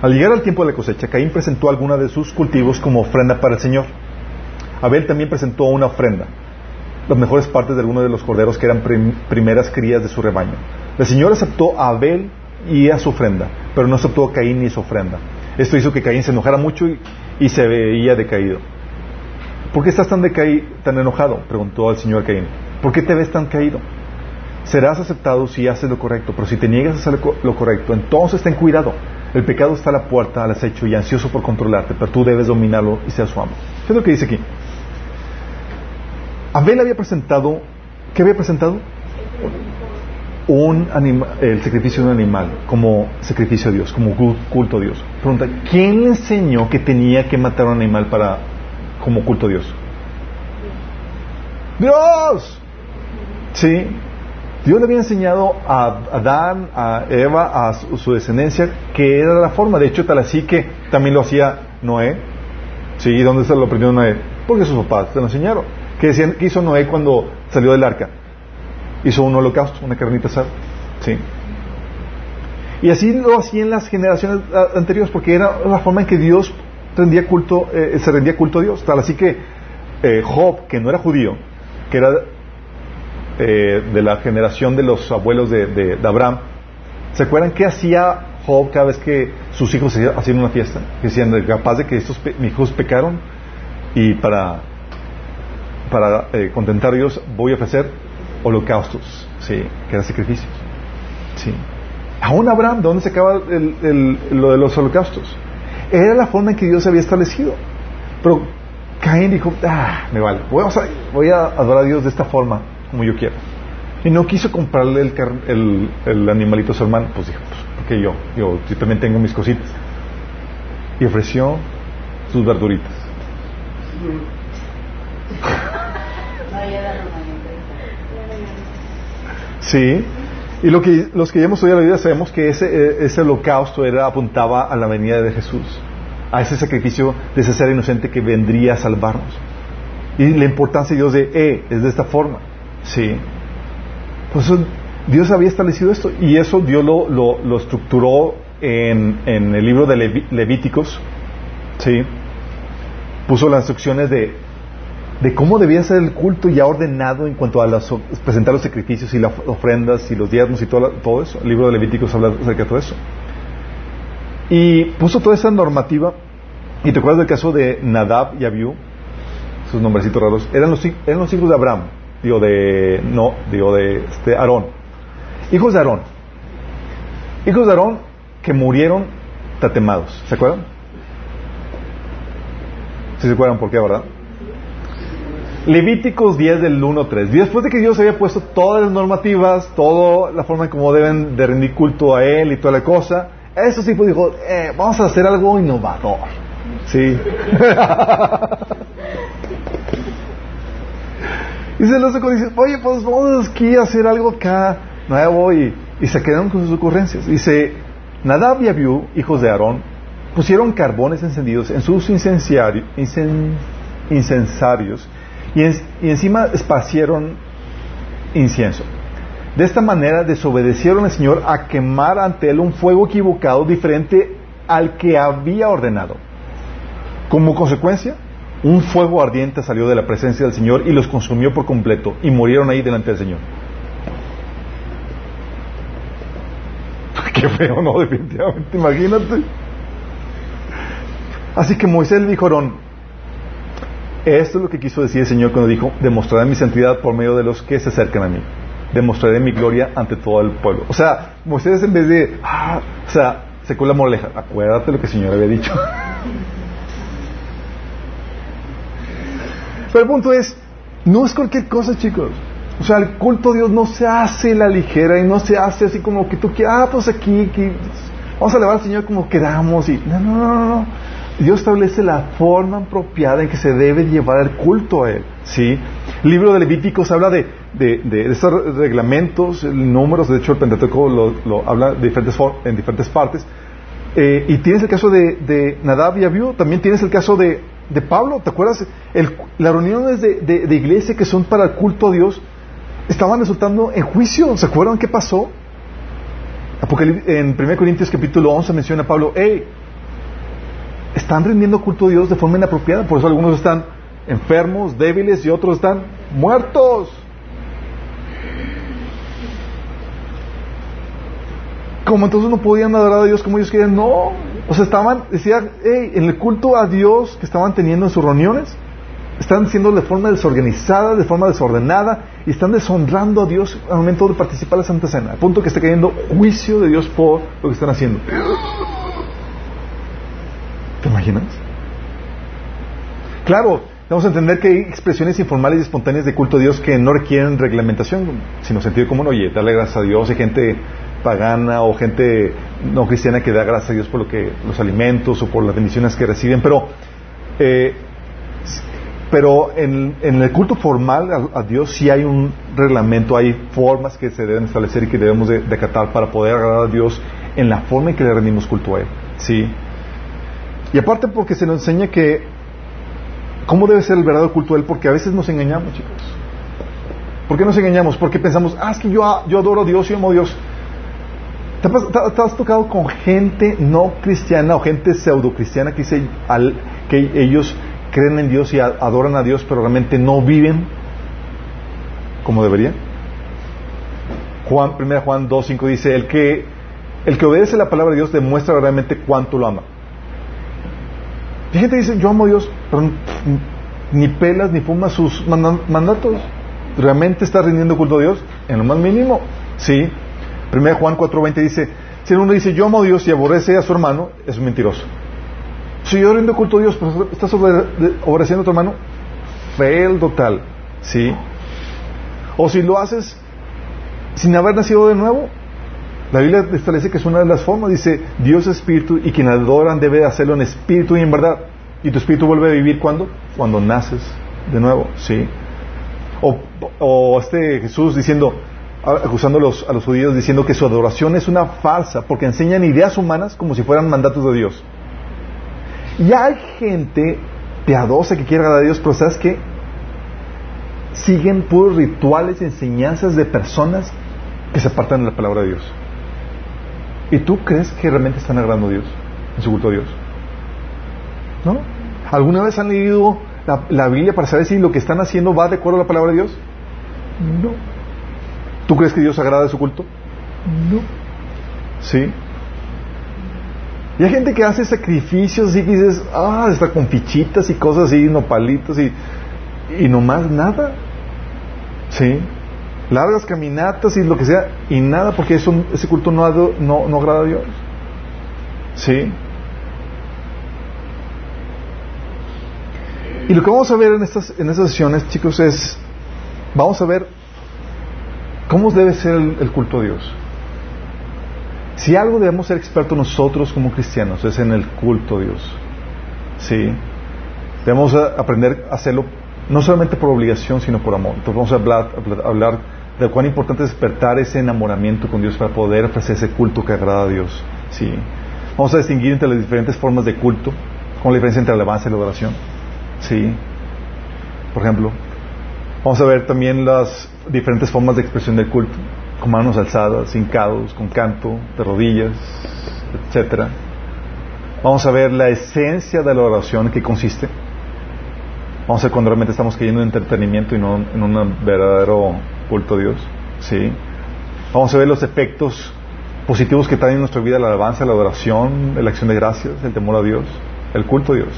Al llegar al tiempo de la cosecha, Caín presentó alguna de sus cultivos como ofrenda para el Señor. Abel también presentó una ofrenda, las mejores partes de algunos de los corderos que eran primeras crías de su rebaño. El Señor aceptó a Abel y a su ofrenda, pero no aceptó a Caín ni su ofrenda. Esto hizo que Caín se enojara mucho y, se veía decaído. ¿Por qué estás tan, tan enojado? preguntó al Señor Caín. ¿Por qué te ves tan caído? Serás aceptado si haces lo correcto, pero si te niegas a hacer lo correcto, entonces ten cuidado. El pecado está a la puerta, al acecho y ansioso por controlarte, pero tú debes dominarlo y ser su amo. ¿Qué es lo que dice aquí? Abel había presentado, ¿qué había presentado? Un el sacrificio de un animal como sacrificio a Dios, como culto a Dios. Pregunta, ¿quién le enseñó que tenía que matar a un animal para como culto a Dios? Dios. Sí, Dios le había enseñado a Adán, a Eva, a su, descendencia, que era la forma. De hecho, tal así que también lo hacía Noé. ¿Sí? ¿Y dónde se lo aprendió Noé? Porque sus papás se lo enseñaron. ¿Qué, decían, ¿Qué hizo Noé cuando salió del arca? Hizo un holocausto, una carnita asada. ¿Sí? Y así lo hacía en las generaciones anteriores, porque era la forma en que Dios rendía culto, eh, se rendía culto a Dios. Tal así que eh, Job, que no era judío, que era eh, de la generación de los abuelos de, Abraham, ¿se acuerdan qué hacía Job cada vez que sus hijos hacían una fiesta? Decían, capaz de que estos hijos pecaron y para, para eh, contentar a Dios voy a ofrecer holocaustos, ¿sí? que eran sacrificios. ¿sí? Aún Abraham, ¿de dónde se acaba lo de los holocaustos? Era la forma en que Dios había establecido. Pero Caín dijo, ah, me vale, voy a, voy a adorar a Dios de esta forma como yo quiero. Y no quiso comprarle el, el, animalito a su hermano, pues dijo, pues, porque yo, yo, también tengo mis cositas. Y ofreció sus verduritas. Sí, y lo que, los que ya hemos oído la vida sabemos que ese, eh, ese holocausto era, apuntaba a la venida de Jesús, a ese sacrificio de ese ser inocente que vendría a salvarnos. Y la importancia de Dios de, eh, es de esta forma. Sí. Pues Dios había establecido esto y eso Dios lo, lo, estructuró en, el libro de Levíticos. Sí. Puso las instrucciones de, de cómo debía ser el culto ya ordenado en cuanto a presentar los sacrificios y las ofrendas y los diezmos y todo, eso. El libro de Levíticos habla acerca de todo eso. Y puso toda esa normativa. Y te acuerdas del caso de Nadab y Abiú, sus nombrecitos raros, eran los, eran los hijos de Abraham digo de, no, digo de este, Aarón. Hijos de Aarón. Hijos de Aarón que murieron tatemados. ¿Se acuerdan? ¿Sí se acuerdan por qué, verdad? Levíticos 10 del 1 3. Después de que Dios había puesto todas las normativas, toda la forma en cómo deben de rendir culto a Él y toda la cosa, eso sí pues dijo, eh, vamos a hacer algo innovador. Sí. Y se los dice, oye, pues vamos aquí a hacer algo acá nuevo y, y se quedaron con sus ocurrencias. Dice, Nadab y Abiú, hijos de Aarón, pusieron carbones encendidos en sus incensarios y, encima esparcieron incienso. De esta manera desobedecieron al Señor a quemar ante él un fuego equivocado diferente al que había ordenado. Como consecuencia, un fuego ardiente salió de la presencia del Señor y los consumió por completo y murieron ahí delante del Señor. Qué feo, ¿no? Definitivamente, imagínate. Así que Moisés dijo a esto es lo que quiso decir el Señor cuando dijo, demostraré mi santidad por medio de los que se acercan a mí. Demostraré mi gloria ante todo el pueblo. O sea, Moisés en vez de, ah, o sea, secó la moraleja. Acuérdate lo que el Señor había dicho. Pero el punto es, no es cualquier cosa, chicos. O sea, el culto a Dios no se hace la ligera y no se hace así como que tú quieras, ah, pues aquí, vamos a alabar al Señor como queramos y no, no, no, no. Dios establece la forma apropiada en que se debe llevar el culto a Él. ¿sí? El libro de Levíticos habla de, de, estos reglamentos, números, de hecho el Pentateuco lo, habla de diferentes en diferentes partes. Eh, y tienes el caso de, de Nadab y Abiú, también tienes el caso de, de Pablo, ¿te acuerdas? las reuniones de, de, iglesia que son para el culto a Dios estaban resultando en juicio. ¿Se acuerdan qué pasó? En 1 Corintios capítulo 11 menciona a Pablo, hey, están rindiendo culto a Dios de forma inapropiada, por eso algunos están enfermos, débiles y otros están muertos. Como entonces no podían adorar a Dios como ellos querían, no. O sea, estaban, decía, hey, en el culto a Dios que estaban teniendo en sus reuniones, están siendo de forma desorganizada, de forma desordenada, y están deshonrando a Dios al momento de participar en la Santa Cena, a punto que está cayendo juicio de Dios por lo que están haciendo. ¿Te imaginas? Claro, vamos a entender que hay expresiones informales y espontáneas de culto a Dios que no requieren reglamentación, sino sentido común. Oye, darle gracias a Dios. Hay gente pagana o gente no cristiana que da gracias a Dios por lo que los alimentos o por las bendiciones que reciben, pero eh, pero en, el culto formal a, Dios sí hay un reglamento, hay formas que se deben establecer y que debemos de, de acatar para poder agradar a Dios en la forma en que le rendimos culto a Él. ¿sí? Y aparte porque se nos enseña que cómo debe ser el verdadero culto a Él, porque a veces nos engañamos, chicos. ¿Por qué nos engañamos? Porque pensamos, ah, es que yo, yo adoro a Dios, yo amo a Dios. ¿Te has, tocado con gente no cristiana o gente pseudo cristiana que dice que ellos creen en Dios y adoran a Dios, pero realmente no viven como deberían? Juan, 1 Juan 2.5 dice, el que, el que obedece la palabra de Dios demuestra realmente cuánto lo ama. Y gente dice, yo amo a Dios, pero ni pelas ni fumas sus mandatos. ¿Realmente está rindiendo culto a Dios? En lo más mínimo, sí. 1 Juan 4.20 dice, si uno dice, yo amo a Dios y aborrece a su hermano, es mentiroso. Si yo rindo culto a Dios, pero estás obedeciendo a tu hermano, el total, ¿sí? O si lo haces sin haber nacido de nuevo, la Biblia establece que es una de las formas, dice, Dios es espíritu y quien adoran debe hacerlo en espíritu y en verdad. Y tu espíritu vuelve a vivir cuando? Cuando naces de nuevo, ¿sí? O, este Jesús diciendo, acusando a los, a los judíos diciendo que su adoración es una farsa porque enseñan ideas humanas como si fueran mandatos de Dios. Y hay gente piadosa que quiere agradar a Dios, pero ¿sabes qué? Siguen puros rituales enseñanzas de personas que se apartan de la palabra de Dios. ¿Y tú crees que realmente están agradando a Dios en su culto a Dios? ¿No? ¿Alguna vez han leído la, la, Biblia para saber si lo que están haciendo va de acuerdo a la palabra de Dios? No. ¿Tú crees que Dios agrada de su culto? No. ¿Sí? Y hay gente que hace sacrificios y dices, ah, está con fichitas y cosas así, nopalitos y, y nomás nada. ¿Sí? Largas caminatas y lo que sea, y nada, porque eso, ese culto no, no, no agrada a Dios. ¿Sí? Y lo que vamos a ver en estas, en estas sesiones, chicos, es, vamos a ver cómo debe ser el, culto a Dios. Si algo debemos ser expertos nosotros como cristianos es en el culto a Dios. ¿Sí? Debemos aprender a hacerlo no solamente por obligación, sino por amor. Entonces vamos a hablar, hablar de cuán importante es despertar ese enamoramiento con Dios para poder ofrecer ese culto que agrada a Dios. Sí. Vamos a distinguir entre las diferentes formas de culto, con la diferencia entre alabanza y la adoración. Sí. Por ejemplo, vamos a ver también las diferentes formas de expresión del culto, con manos alzadas, hincados, con canto, de rodillas, etcétera. Vamos a ver la esencia de la oración que consiste. Vamos a ver cuando realmente estamos cayendo en entretenimiento y no en un verdadero culto a Dios. ¿sí? Vamos a ver los efectos positivos que trae en nuestra vida la alabanza, la adoración, la acción de gracias, el temor a Dios, el culto a Dios.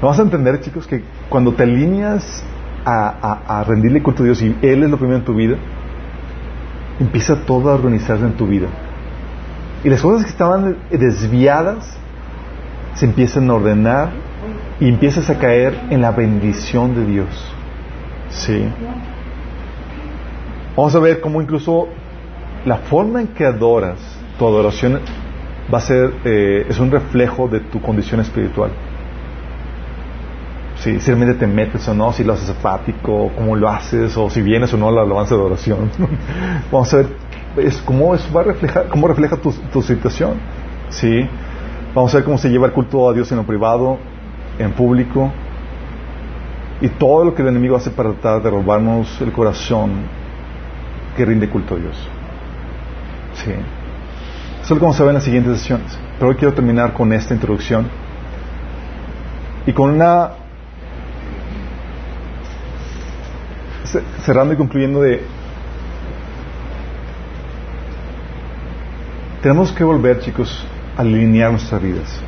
Vamos a entender, chicos, que cuando te alineas a, rendirle culto a Dios y Él es lo primero en tu vida, empieza todo a organizarse en tu vida. Y las cosas que estaban desviadas se empiezan a ordenar y empiezas a caer en la bendición de Dios. Sí. Vamos a ver cómo incluso la forma en que adoras, tu adoración va a ser, eh, es un reflejo de tu condición espiritual. Si realmente te metes o no, si lo haces apático, cómo lo haces, o si vienes o no a la alabanza de oración. Vamos a ver es, cómo eso va a reflejar, cómo refleja tu, tu situación. ¿Sí? Vamos a ver cómo se lleva el culto a Dios en lo privado, en público, y todo lo que el enemigo hace para tratar de robarnos el corazón que rinde culto a Dios. Sí. Eso es vamos a ver en las siguientes sesiones. Pero hoy quiero terminar con esta introducción y con una cerrando y concluyendo de tenemos que volver chicos a alinear nuestras vidas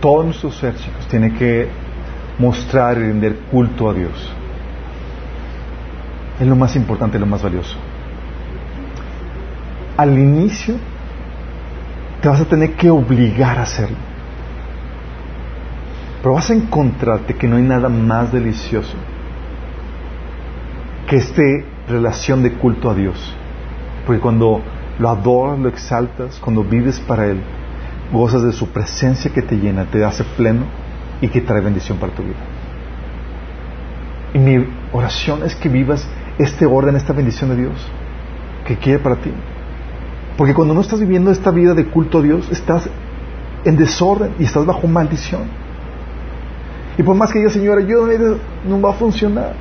todo nuestro ser chicos tiene que mostrar y render culto a Dios es lo más importante lo más valioso al inicio te vas a tener que obligar a hacerlo. Pero vas a encontrarte que no hay nada más delicioso que esta relación de culto a Dios. Porque cuando lo adoras, lo exaltas, cuando vives para Él, gozas de su presencia que te llena, te hace pleno y que trae bendición para tu vida. Y mi oración es que vivas este orden, esta bendición de Dios que quiere para ti. Porque cuando no estás viviendo esta vida de culto a Dios, estás en desorden y estás bajo maldición. Y por más que digas, Señor, ayúdame, no va a funcionar.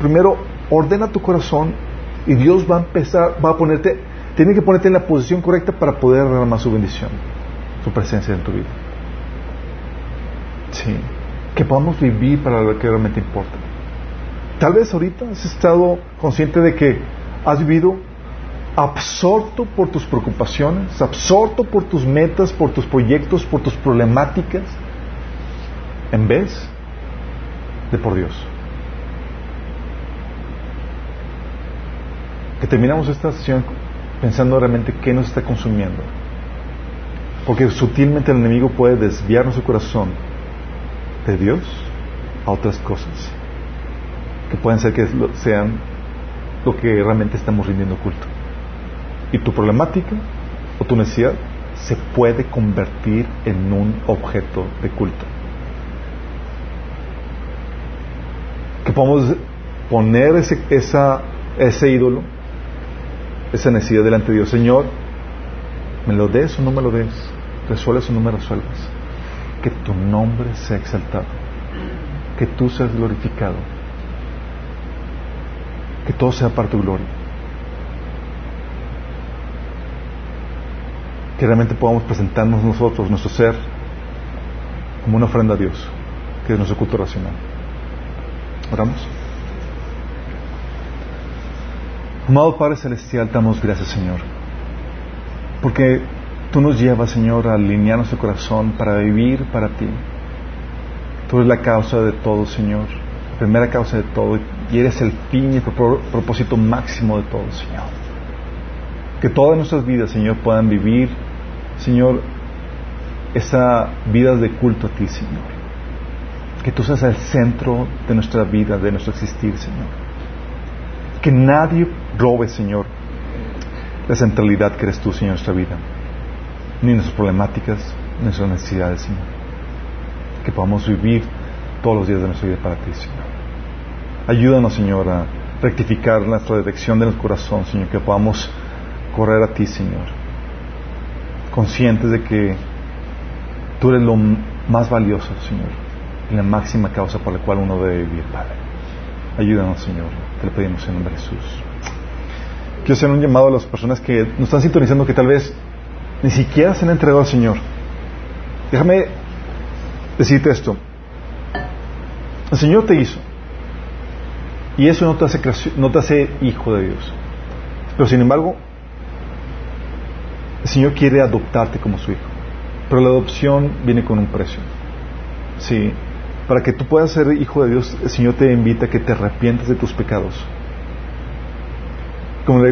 Primero, ordena tu corazón y Dios va a empezar, va a ponerte, tiene que ponerte en la posición correcta para poder derramar su bendición, su presencia en tu vida. Sí, que podamos vivir para lo que realmente importa. Tal vez ahorita has estado consciente de que has vivido absorto por tus preocupaciones, absorto por tus metas, por tus proyectos, por tus problemáticas, en vez de por Dios. Que terminamos esta sesión pensando realmente qué nos está consumiendo. Porque sutilmente el enemigo puede desviar nuestro corazón de Dios a otras cosas que pueden ser que sean lo que realmente estamos rindiendo culto y tu problemática o tu necesidad se puede convertir en un objeto de culto. Que podemos poner ese, esa, ese ídolo, esa necesidad delante de Dios. Señor, ¿me lo des o no me lo des? ¿Resuelves o no me resuelves? Que tu nombre sea exaltado. Que tú seas glorificado. Que todo sea para tu gloria. que realmente podamos presentarnos nosotros, nuestro ser, como una ofrenda a Dios, que es nuestro culto racional. Oramos. Amado Padre Celestial, damos gracias, Señor, porque tú nos llevas, Señor, a alinear nuestro corazón para vivir para ti. Tú eres la causa de todo, Señor, la primera causa de todo, y eres el fin y el propósito máximo de todo, Señor. Que todas nuestras vidas, Señor, puedan vivir Señor, esa vida de culto a ti, Señor. Que tú seas el centro de nuestra vida, de nuestro existir, Señor. Que nadie robe, Señor, la centralidad que eres tú, Señor, en nuestra vida. Ni nuestras problemáticas, ni nuestras necesidades, Señor. Que podamos vivir todos los días de nuestra vida para ti, Señor. Ayúdanos, Señor, a rectificar nuestra dirección del corazón, Señor. Que podamos correr a ti, Señor conscientes de que tú eres lo más valioso, Señor, y la máxima causa por la cual uno debe vivir, Padre. Ayúdanos, Señor, te lo pedimos en nombre de Jesús. Quiero hacer un llamado a las personas que nos están sintonizando que tal vez ni siquiera se han entregado al Señor. Déjame decirte esto. El Señor te hizo. Y eso no te hace, no te hace hijo de Dios. Pero sin embargo, el Señor quiere adoptarte como su hijo, pero la adopción viene con un precio. Sí, para que tú puedas ser hijo de Dios, el Señor te invita a que te arrepientas de tus pecados. Como,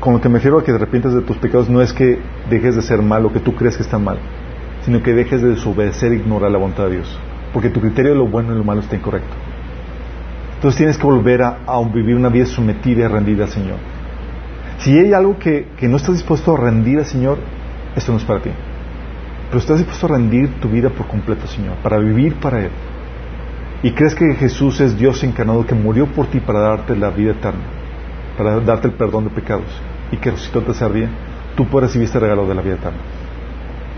como, que me refiero a que te arrepientas de tus pecados, no es que dejes de ser mal o que tú crees que está mal, sino que dejes de desobedecer e ignorar la voluntad de Dios. Porque tu criterio de lo bueno y lo malo está incorrecto. Entonces tienes que volver a, vivir una vida sometida y rendida al Señor. Si hay algo que, no estás dispuesto a rendir al Señor, esto no es para ti. Pero estás dispuesto a rendir tu vida por completo, Señor, para vivir para Él. Y crees que Jesús es Dios encarnado que murió por ti para darte la vida eterna, para darte el perdón de pecados y que resucitó el tercer día, tú puedes recibir este regalo de la vida eterna.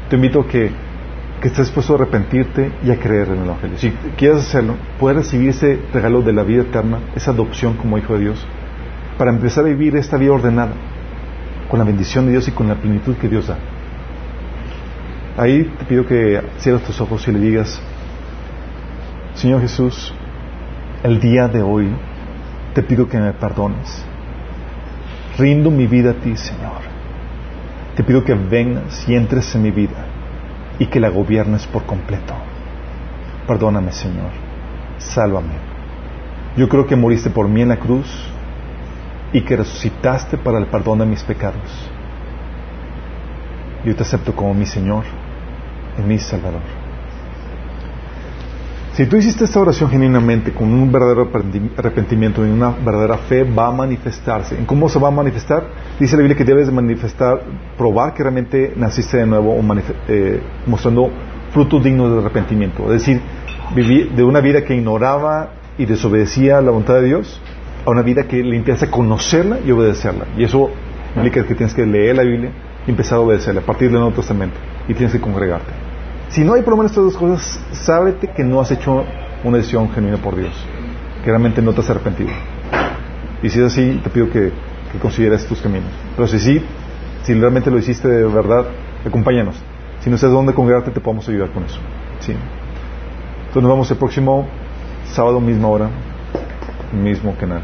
Te invito a que, que estés dispuesto a arrepentirte y a creer en el Evangelio. Si quieres hacerlo, puedes recibir ese regalo de la vida eterna, esa adopción como hijo de Dios, para empezar a vivir esta vida ordenada, con la bendición de Dios y con la plenitud que Dios da. Ahí te pido que cierres tus ojos y le digas, Señor Jesús, el día de hoy te pido que me perdones. Rindo mi vida a ti, Señor. Te pido que vengas y entres en mi vida y que la gobiernes por completo. Perdóname, Señor. Sálvame. Yo creo que moriste por mí en la cruz y que resucitaste para el perdón de mis pecados. Yo te acepto como mi Señor y mi Salvador. Si tú hiciste esta oración genuinamente, con un verdadero arrepentimiento y una verdadera fe, va a manifestarse. ¿En cómo se va a manifestar? Dice la Biblia que debes de manifestar, probar que realmente naciste de nuevo, eh, mostrando frutos dignos de arrepentimiento. Es decir, vivir de una vida que ignoraba y desobedecía la voluntad de Dios a una vida que le interesa conocerla y obedecerla. Y eso implica que tienes que leer la Biblia y empezar a obedecerla a partir del Nuevo Testamento. Y tienes que congregarte. Si no hay por lo menos estas dos cosas, sábete que no has hecho una decisión genuina por Dios, que realmente no te has arrepentido. Y si es así, te pido que, consideres tus caminos. Pero si sí, si realmente lo hiciste de verdad, acompáñanos. Si no sabes dónde congregarte, te podemos ayudar con eso. ¿sí? Entonces nos vemos el próximo sábado, misma hora, mismo canal.